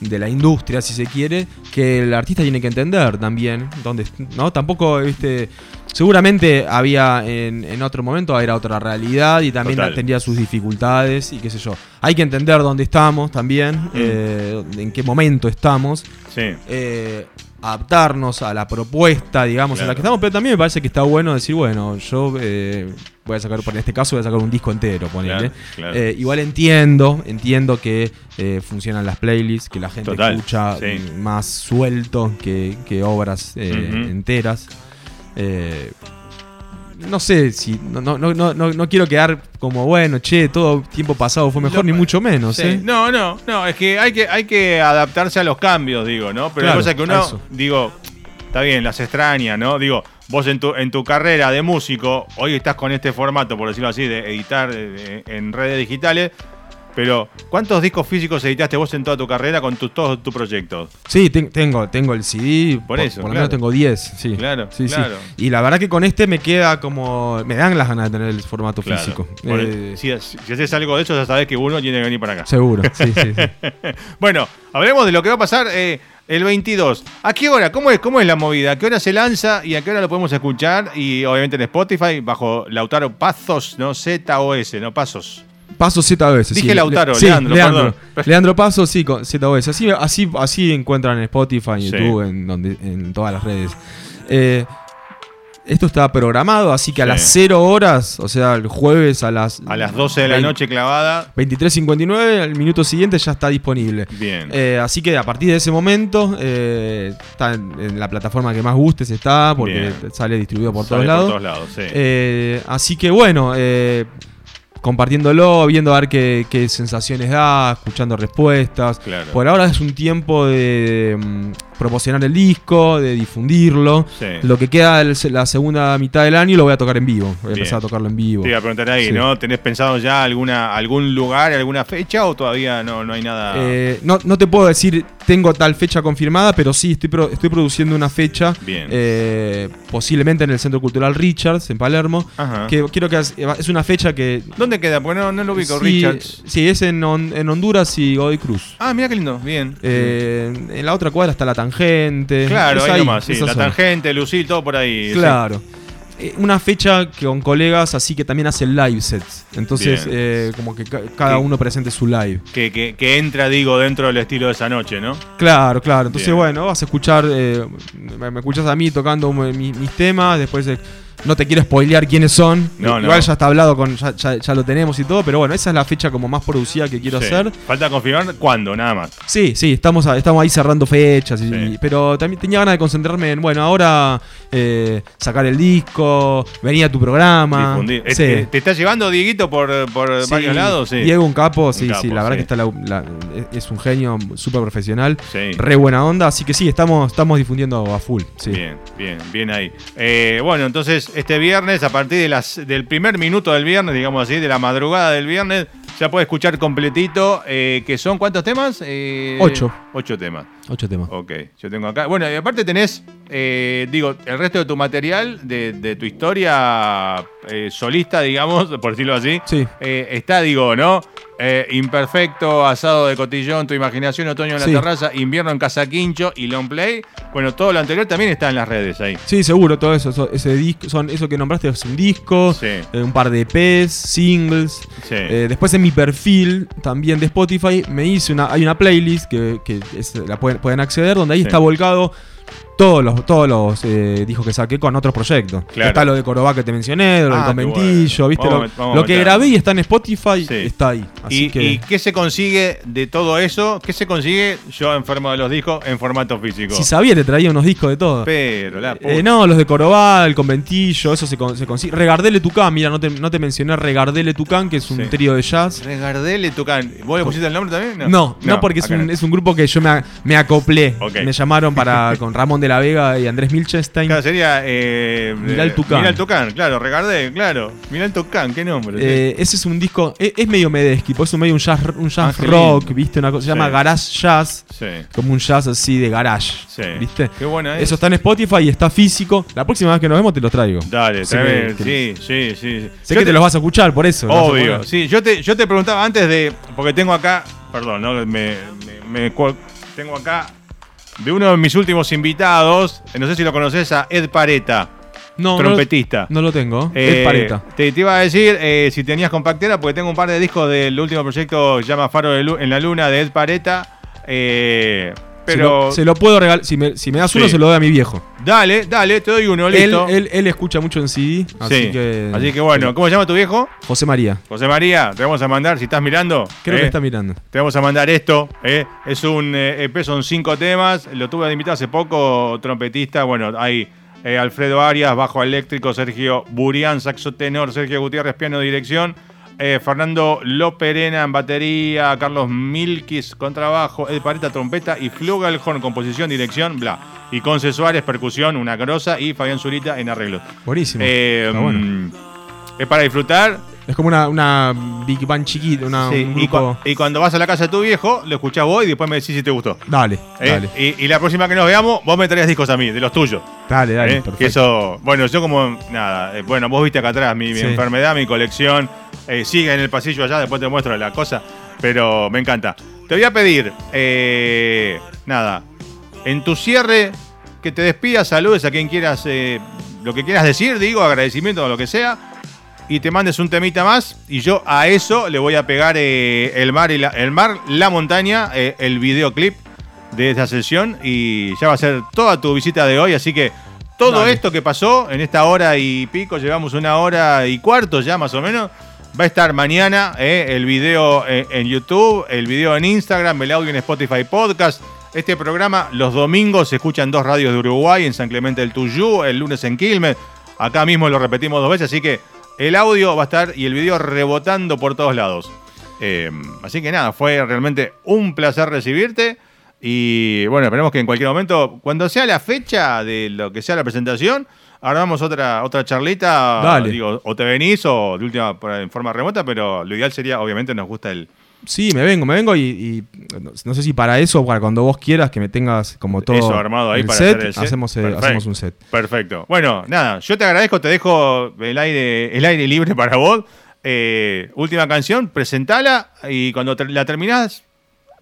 de la industria, si se quiere, que el artista tiene que entender también, donde, ¿no? Tampoco, viste, seguramente había en, en otro momento era otra realidad y también Total. tendría sus dificultades y qué sé yo. Hay que entender dónde estamos Mm. también, eh, en qué momento estamos Sí. eh, adaptarnos a la propuesta, digamos, en la que estamos, pero también me parece que está bueno decir, bueno, yo eh, voy a sacar, por en este caso voy a sacar un disco entero, ponele. Claro, claro. Eh, igual entiendo, entiendo que eh, funcionan las playlists, que la gente Total, escucha sí. mm, más suelto que, que obras eh, enteras. Eh, no sé si. No, no, no, no, no- quiero quedar como, bueno, che, todo tiempo pasado fue mejor, Lo- ni mucho menos, Sí. ¿eh? No, no, no, es que hay que, hay que adaptarse a los cambios, digo, ¿no? Pero Claro, la cosa es que uno, eso. digo, está bien, las extraña, ¿no? Digo, vos en tu, en tu carrera de músico, hoy estás con este formato, por decirlo así, de editar eh, en redes digitales, pero ¿cuántos discos físicos editaste vos en toda tu carrera con tu- todos tus proyectos? Sí, ten- tengo, tengo el CD. Por, eso, por lo claro. menos tengo 10, sí. Claro, sí, sí. claro. Y la verdad que con este me queda como. Me dan las ganas de tener el formato Claro. físico. Eh, si, si haces algo de eso, ya sabés que uno tiene que venir para acá. Seguro, sí, sí, sí. bueno, hablemos de lo que va a pasar eh, el 22. ¿A qué hora? ¿Cómo es, ¿Cómo es la movida? ¿A qué hora se lanza y a qué hora lo podemos escuchar? Y obviamente en Spotify, bajo Lautaro Pazos, no Z-O-S, no Pasos. Paso ZOS. Dije sí. Lautaro, sí, Leandro, Leandro. perdón. Leandro Paso, sí, con ZOS. Así, así, así encuentran en Spotify, en. YouTube, en, donde, en todas las redes. Eh, esto está programado, así que a las 0 horas, o sea, el jueves a las. A las 12 de la 20 noche clavada. 23.59, al minuto siguiente ya está disponible. Bien. Eh, así que a partir de ese momento eh, está en, en la plataforma que más gustes está, porque Bien. sale distribuido por Sale todos lados. Por todos lados, sí. Eh, así que bueno, compartiéndolo, viendo a ver qué, qué sensaciones da, escuchando respuestas. Claro. Por ahora es un tiempo de, promocionar el disco, de difundirlo. Sí. Lo que queda el- la segunda mitad del año lo voy a tocar en vivo. Voy a Bien. empezar a tocarlo en vivo. Te iba a preguntar ahí, Sí. ¿no? ¿Tenés pensado ya alguna, algún lugar, alguna fecha o todavía no, no hay nada? Eh, no, no te puedo decir tengo tal fecha confirmada, pero sí estoy, pro- estoy produciendo una fecha, Bien. eh, posiblemente en el Centro Cultural Richards, en Palermo, Ajá. que quiero que es, una fecha que... ¿Dónde queda? Porque no, no lo ubico, sí, Richards. Sí, es en, en Honduras y Godoy Cruz. Ah, mira qué lindo, bien. Eh, en la otra cuadra está la tangente. claro, es ahí, nomás, sí. La zona. tangente, Lucil, todo por ahí. Claro. Eh, Una fecha con colegas así que también hace live sets. Entonces, eh, como que ca- cada uno presente su live. Que, que, que entra, digo, dentro del estilo de esa noche, ¿no? Claro, claro. Entonces, Bien. bueno, vas a escuchar, eh, me, escuchas a mí tocando mi- mis temas, después eh, no te quiero spoilear quiénes son. No, Igual no. ya está hablado con. Ya, ya- ya lo tenemos y todo, pero bueno, esa es la fecha como más producida que quiero Sí. hacer. Falta confirmar cuándo, nada más. Sí, sí, estamos, a- estamos ahí cerrando fechas. y- Sí. pero también tenía ganas de concentrarme en, bueno, ahora eh, sacar el disco, venir a tu programa. Difundir. Sí. Eh, ¿Te está llevando Dieguito por, por varios lados? Diego, un capo, sí, capo, sí, la verdad que está la- la- es un genio, súper profesional, re buena onda, así que sí, estamos, estamos difundiendo a full. Bien, bien, bien ahí. Eh, bueno, entonces este viernes, a partir de las, del primer minuto del viernes, digamos así, de la madrugada del viernes, ya puede escuchar completito, eh, que son ¿cuántos temas? Eh, Ocho. Ocho temas. Ocho temas. Ok, yo tengo acá. Bueno, y aparte tenés, eh, digo, el resto de tu material, de, de tu historia eh, solista, digamos, por decirlo así. Sí. Está, digo, ¿no? Imperfecto, asado de cotillón, tu imaginación, otoño en la Sí. terraza, invierno en casa quincho y long play. Bueno, todo lo anterior también está en las redes ahí. Sí, seguro, todo eso, eso- ese disco, son eso que nombraste es un disco, Sí. un par de EPs, singles. Sí. Después en mi perfil también de Spotify me hice una, hay una playlist que, que es- la pueden, pueden acceder donde ahí Sí. está volcado todos los, todos los eh, discos que saqué con otros proyectos. Claro. Está lo de Corobá que te mencioné, lo Ah, del conventillo, bueno. ¿viste? Vamos lo vamos lo que grabé y está en Spotify Sí. está ahí. Así ¿Y, que y qué se consigue de todo eso? ¿Qué se consigue yo enfermo de los discos en formato físico? si sabía te traía unos discos de todo. Pero la puta. Eh, no, los de Corobá, el conventillo, eso se, con- se consigue. Regardele Tucán, mira, no te, no te mencioné Regardele Tucán, que es un Sí. trío de jazz. Regardele Tucán. ¿Vos le pusiste el nombre también? No, no, porque es un, no. es un grupo que yo me, me acoplé. Me llamaron para con Ramón de la Vega y Andrés Milchenstein. Claro, sería. Eh, Mirá el eh, Tucán. Mirá el Tucán, claro, Regardé, claro. Mirá el Tucán, qué nombre. Eh, ese es un disco, es, es medio Medesky, por eso medio un jazz, un jazz rock. ¿viste? Una cosa, se Sí. llama Garage Jazz, sí. como un jazz así de garage, Sí. ¿viste? Qué buena es. Eso está en Spotify y está físico. La próxima vez que nos vemos te los traigo. Dale, que- sí, sí, sí. Sé Yo que te los vas a escuchar, por eso. Obvio, sí. Yo te, yo te preguntaba antes de. Porque tengo acá. Perdón, ¿no? Me, me- me cu- tengo acá. De uno de mis últimos invitados. No sé si lo conoces a Ed Pareta, No, no lo- trompetista. No, lo tengo. Eh, es Pareta. Te, te iba a decir eh, si tenías compactera, porque tengo un par de discos del último proyecto que se llama Faro de en la Luna de Ed Pareta. eh, Se pero lo, se lo puedo regalar. Si me, si me das uno, Sí. se lo doy a mi viejo. dale, dale, te doy uno, listo. él, él escucha mucho en CD. Así Sí. que. así que bueno, ¿cómo se llama tu viejo? José María. José María, te vamos a mandar, si estás mirando. Creo eh, que está mirando. Te vamos a mandar esto. eh. Es un eh, EP, son cinco temas. Lo tuve de invitado hace poco, trompetista. Bueno, hay eh, Alfredo Arias, bajo eléctrico, Sergio Burián, saxo tenor, Sergio Gutiérrez, piano, dirección. Eh, Fernando Loperena en batería, Carlos Milkis contrabajo, Ed Pareta trompeta y Flugelhorn composición, dirección, bla. Y Conce Suárez percusión, una grosa y Fabián Zurita en arreglos. Buenísimo. Eh, bueno. mm, Es para disfrutar. Es como una, una Big Band chiquita, una, Sí, un y, grupo. y cuando vas a la casa de tu viejo, lo escuchás vos y después me decís si te gustó. Dale, ¿eh? dale. Y, y la próxima que nos veamos, vos me traes discos a mí, de los tuyos. Dale, dale. ¿eh? perfecto. Que eso, bueno, yo como, nada, eh, bueno, vos viste acá atrás mi, mi Sí. enfermedad, mi colección, eh, sigue en el pasillo allá, después te muestro la cosa, pero me encanta. Te voy a pedir, nada, en tu cierre, que te despidas, saludes a quien quieras, eh, lo que quieras decir, digo, agradecimiento o lo que sea, y te mandes un temita más, y yo a eso le voy a pegar eh, el, mar y la, el mar, la montaña, eh, el videoclip de esta sesión, y ya va a ser toda tu visita de hoy, así que todo Dale. esto que pasó en esta hora y pico, llevamos una hora y cuarto ya más o menos. Va a estar mañana eh, el video en YouTube, el video en Instagram, el audio en Spotify Podcast. Este programa los domingos se escucha en dos radios de Uruguay, en San Clemente del Tuyú, el lunes en Quilmes. Acá mismo lo repetimos dos veces, así que el audio va a estar y el video rebotando por todos lados. Eh, así que nada, fue realmente un placer recibirte. Y bueno, esperemos que en cualquier momento, cuando sea la fecha de lo que sea la presentación, armamos otra, otra charlita. Dale. Digo, o te venís o de última en forma remota, pero lo ideal sería, obviamente, nos gusta el. Sí, me vengo, me vengo y, y no, sé si para eso o para cuando vos quieras que me tengas como todo Eso armado ahí el para set, hacer el set. Hacemos, eh, hacemos un set. Perfecto. Bueno, nada, yo te agradezco, te dejo el aire, el aire libre para vos. Eh, última canción, presentala y cuando la terminás,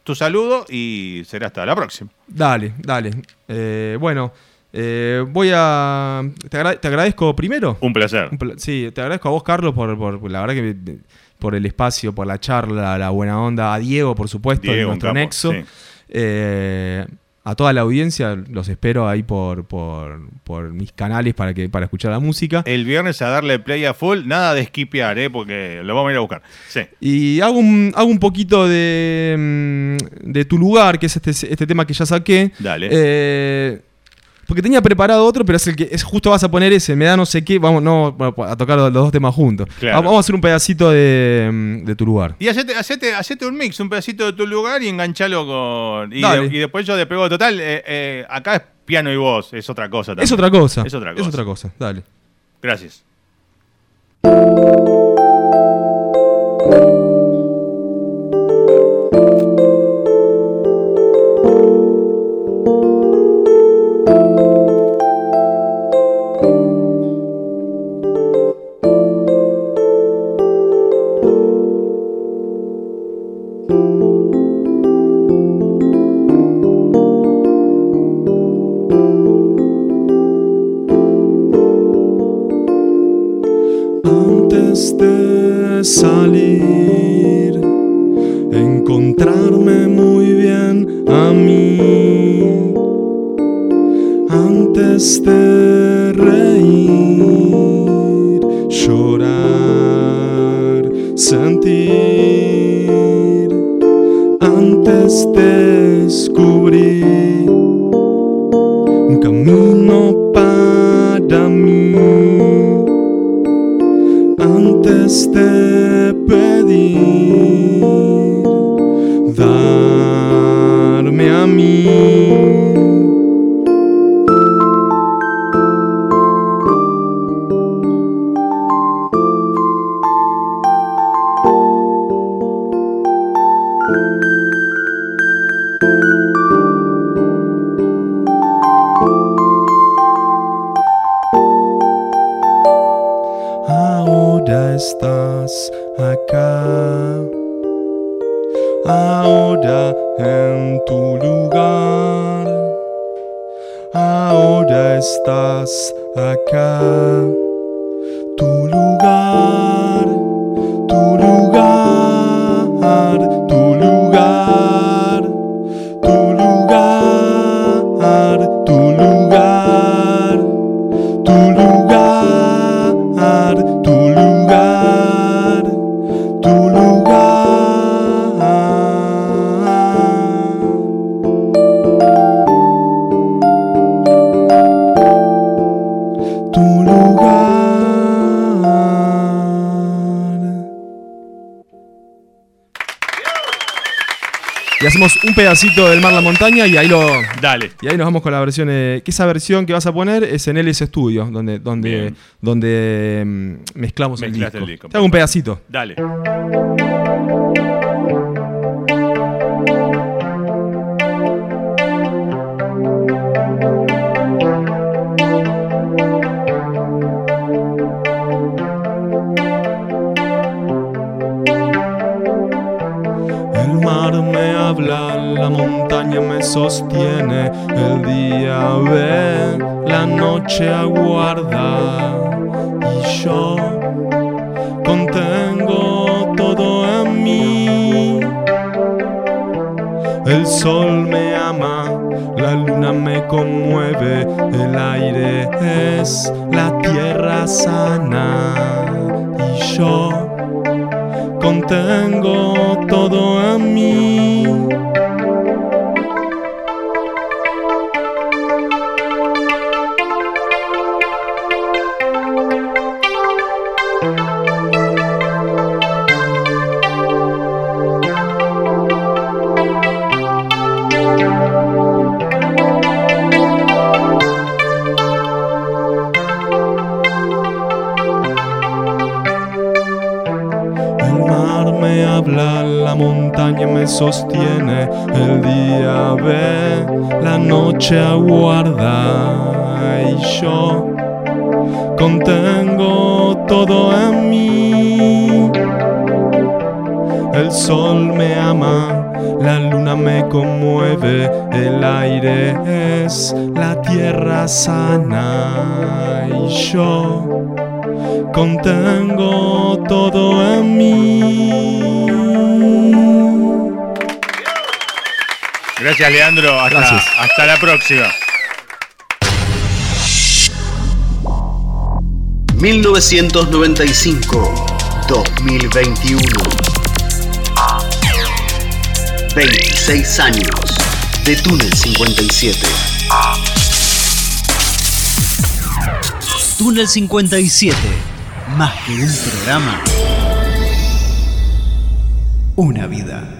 tu saludo y será hasta la próxima. Dale, dale. Eh, bueno, eh, voy a. Te, agra- te agradezco primero. Un placer. Un Sí, te agradezco a vos, Carlos, por, por- por la verdad que me- por el espacio, por la charla, la buena onda. A Diego, por supuesto, Diego, nuestro capo, nexo. sí. Eh, a toda la audiencia, los espero ahí por, por, por mis canales para, que, para escuchar la música. El viernes a darle play a full, nada de skipear, ¿eh? porque lo vamos a ir a buscar. Sí. Y hago un, hago un poquito de, mm, de tu lugar, que es este, este tema que ya saqué. Dale. Eh, porque tenía preparado otro, pero es el que es justo vas a poner ese, me da no sé qué, vamos no, a tocar los dos temas juntos. Claro. Vamos a hacer un pedacito de, de tu lugar. Y hacete, hacete, hacete un mix, un pedacito de tu lugar y enganchalo con. Y, Dale. de- y después yo despego total. eh, eh, acá es piano y voz, es otra cosa también. Es otra cosa. Es otra Es cosa. otra cosa, dale. Gracias. Y hacemos un pedacito del mar la montaña y ahí lo, Dale. y ahí nos vamos con la versión. eh, que esa versión que vas a poner es en LS Studio, donde, donde, donde mm, mezclamos el disco. el disco, Te hago un pedacito. Dale. Sostiene, el día ve, la noche aguarda y yo contengo todo en mí. El sol me ama, la luna me conmueve, el aire es la tierra sana y yo contengo todo en mí. Sostiene, el día ve, la noche aguarda y yo contengo todo en mí. El sol me ama, la luna me conmueve, el aire es la tierra sana y yo contengo todo en mí. Gracias, Leandro. Hasta, Gracias. hasta la próxima. 1995-2021. 26 años de Túnel 57. Túnel 57. Más que un programa. Una vida.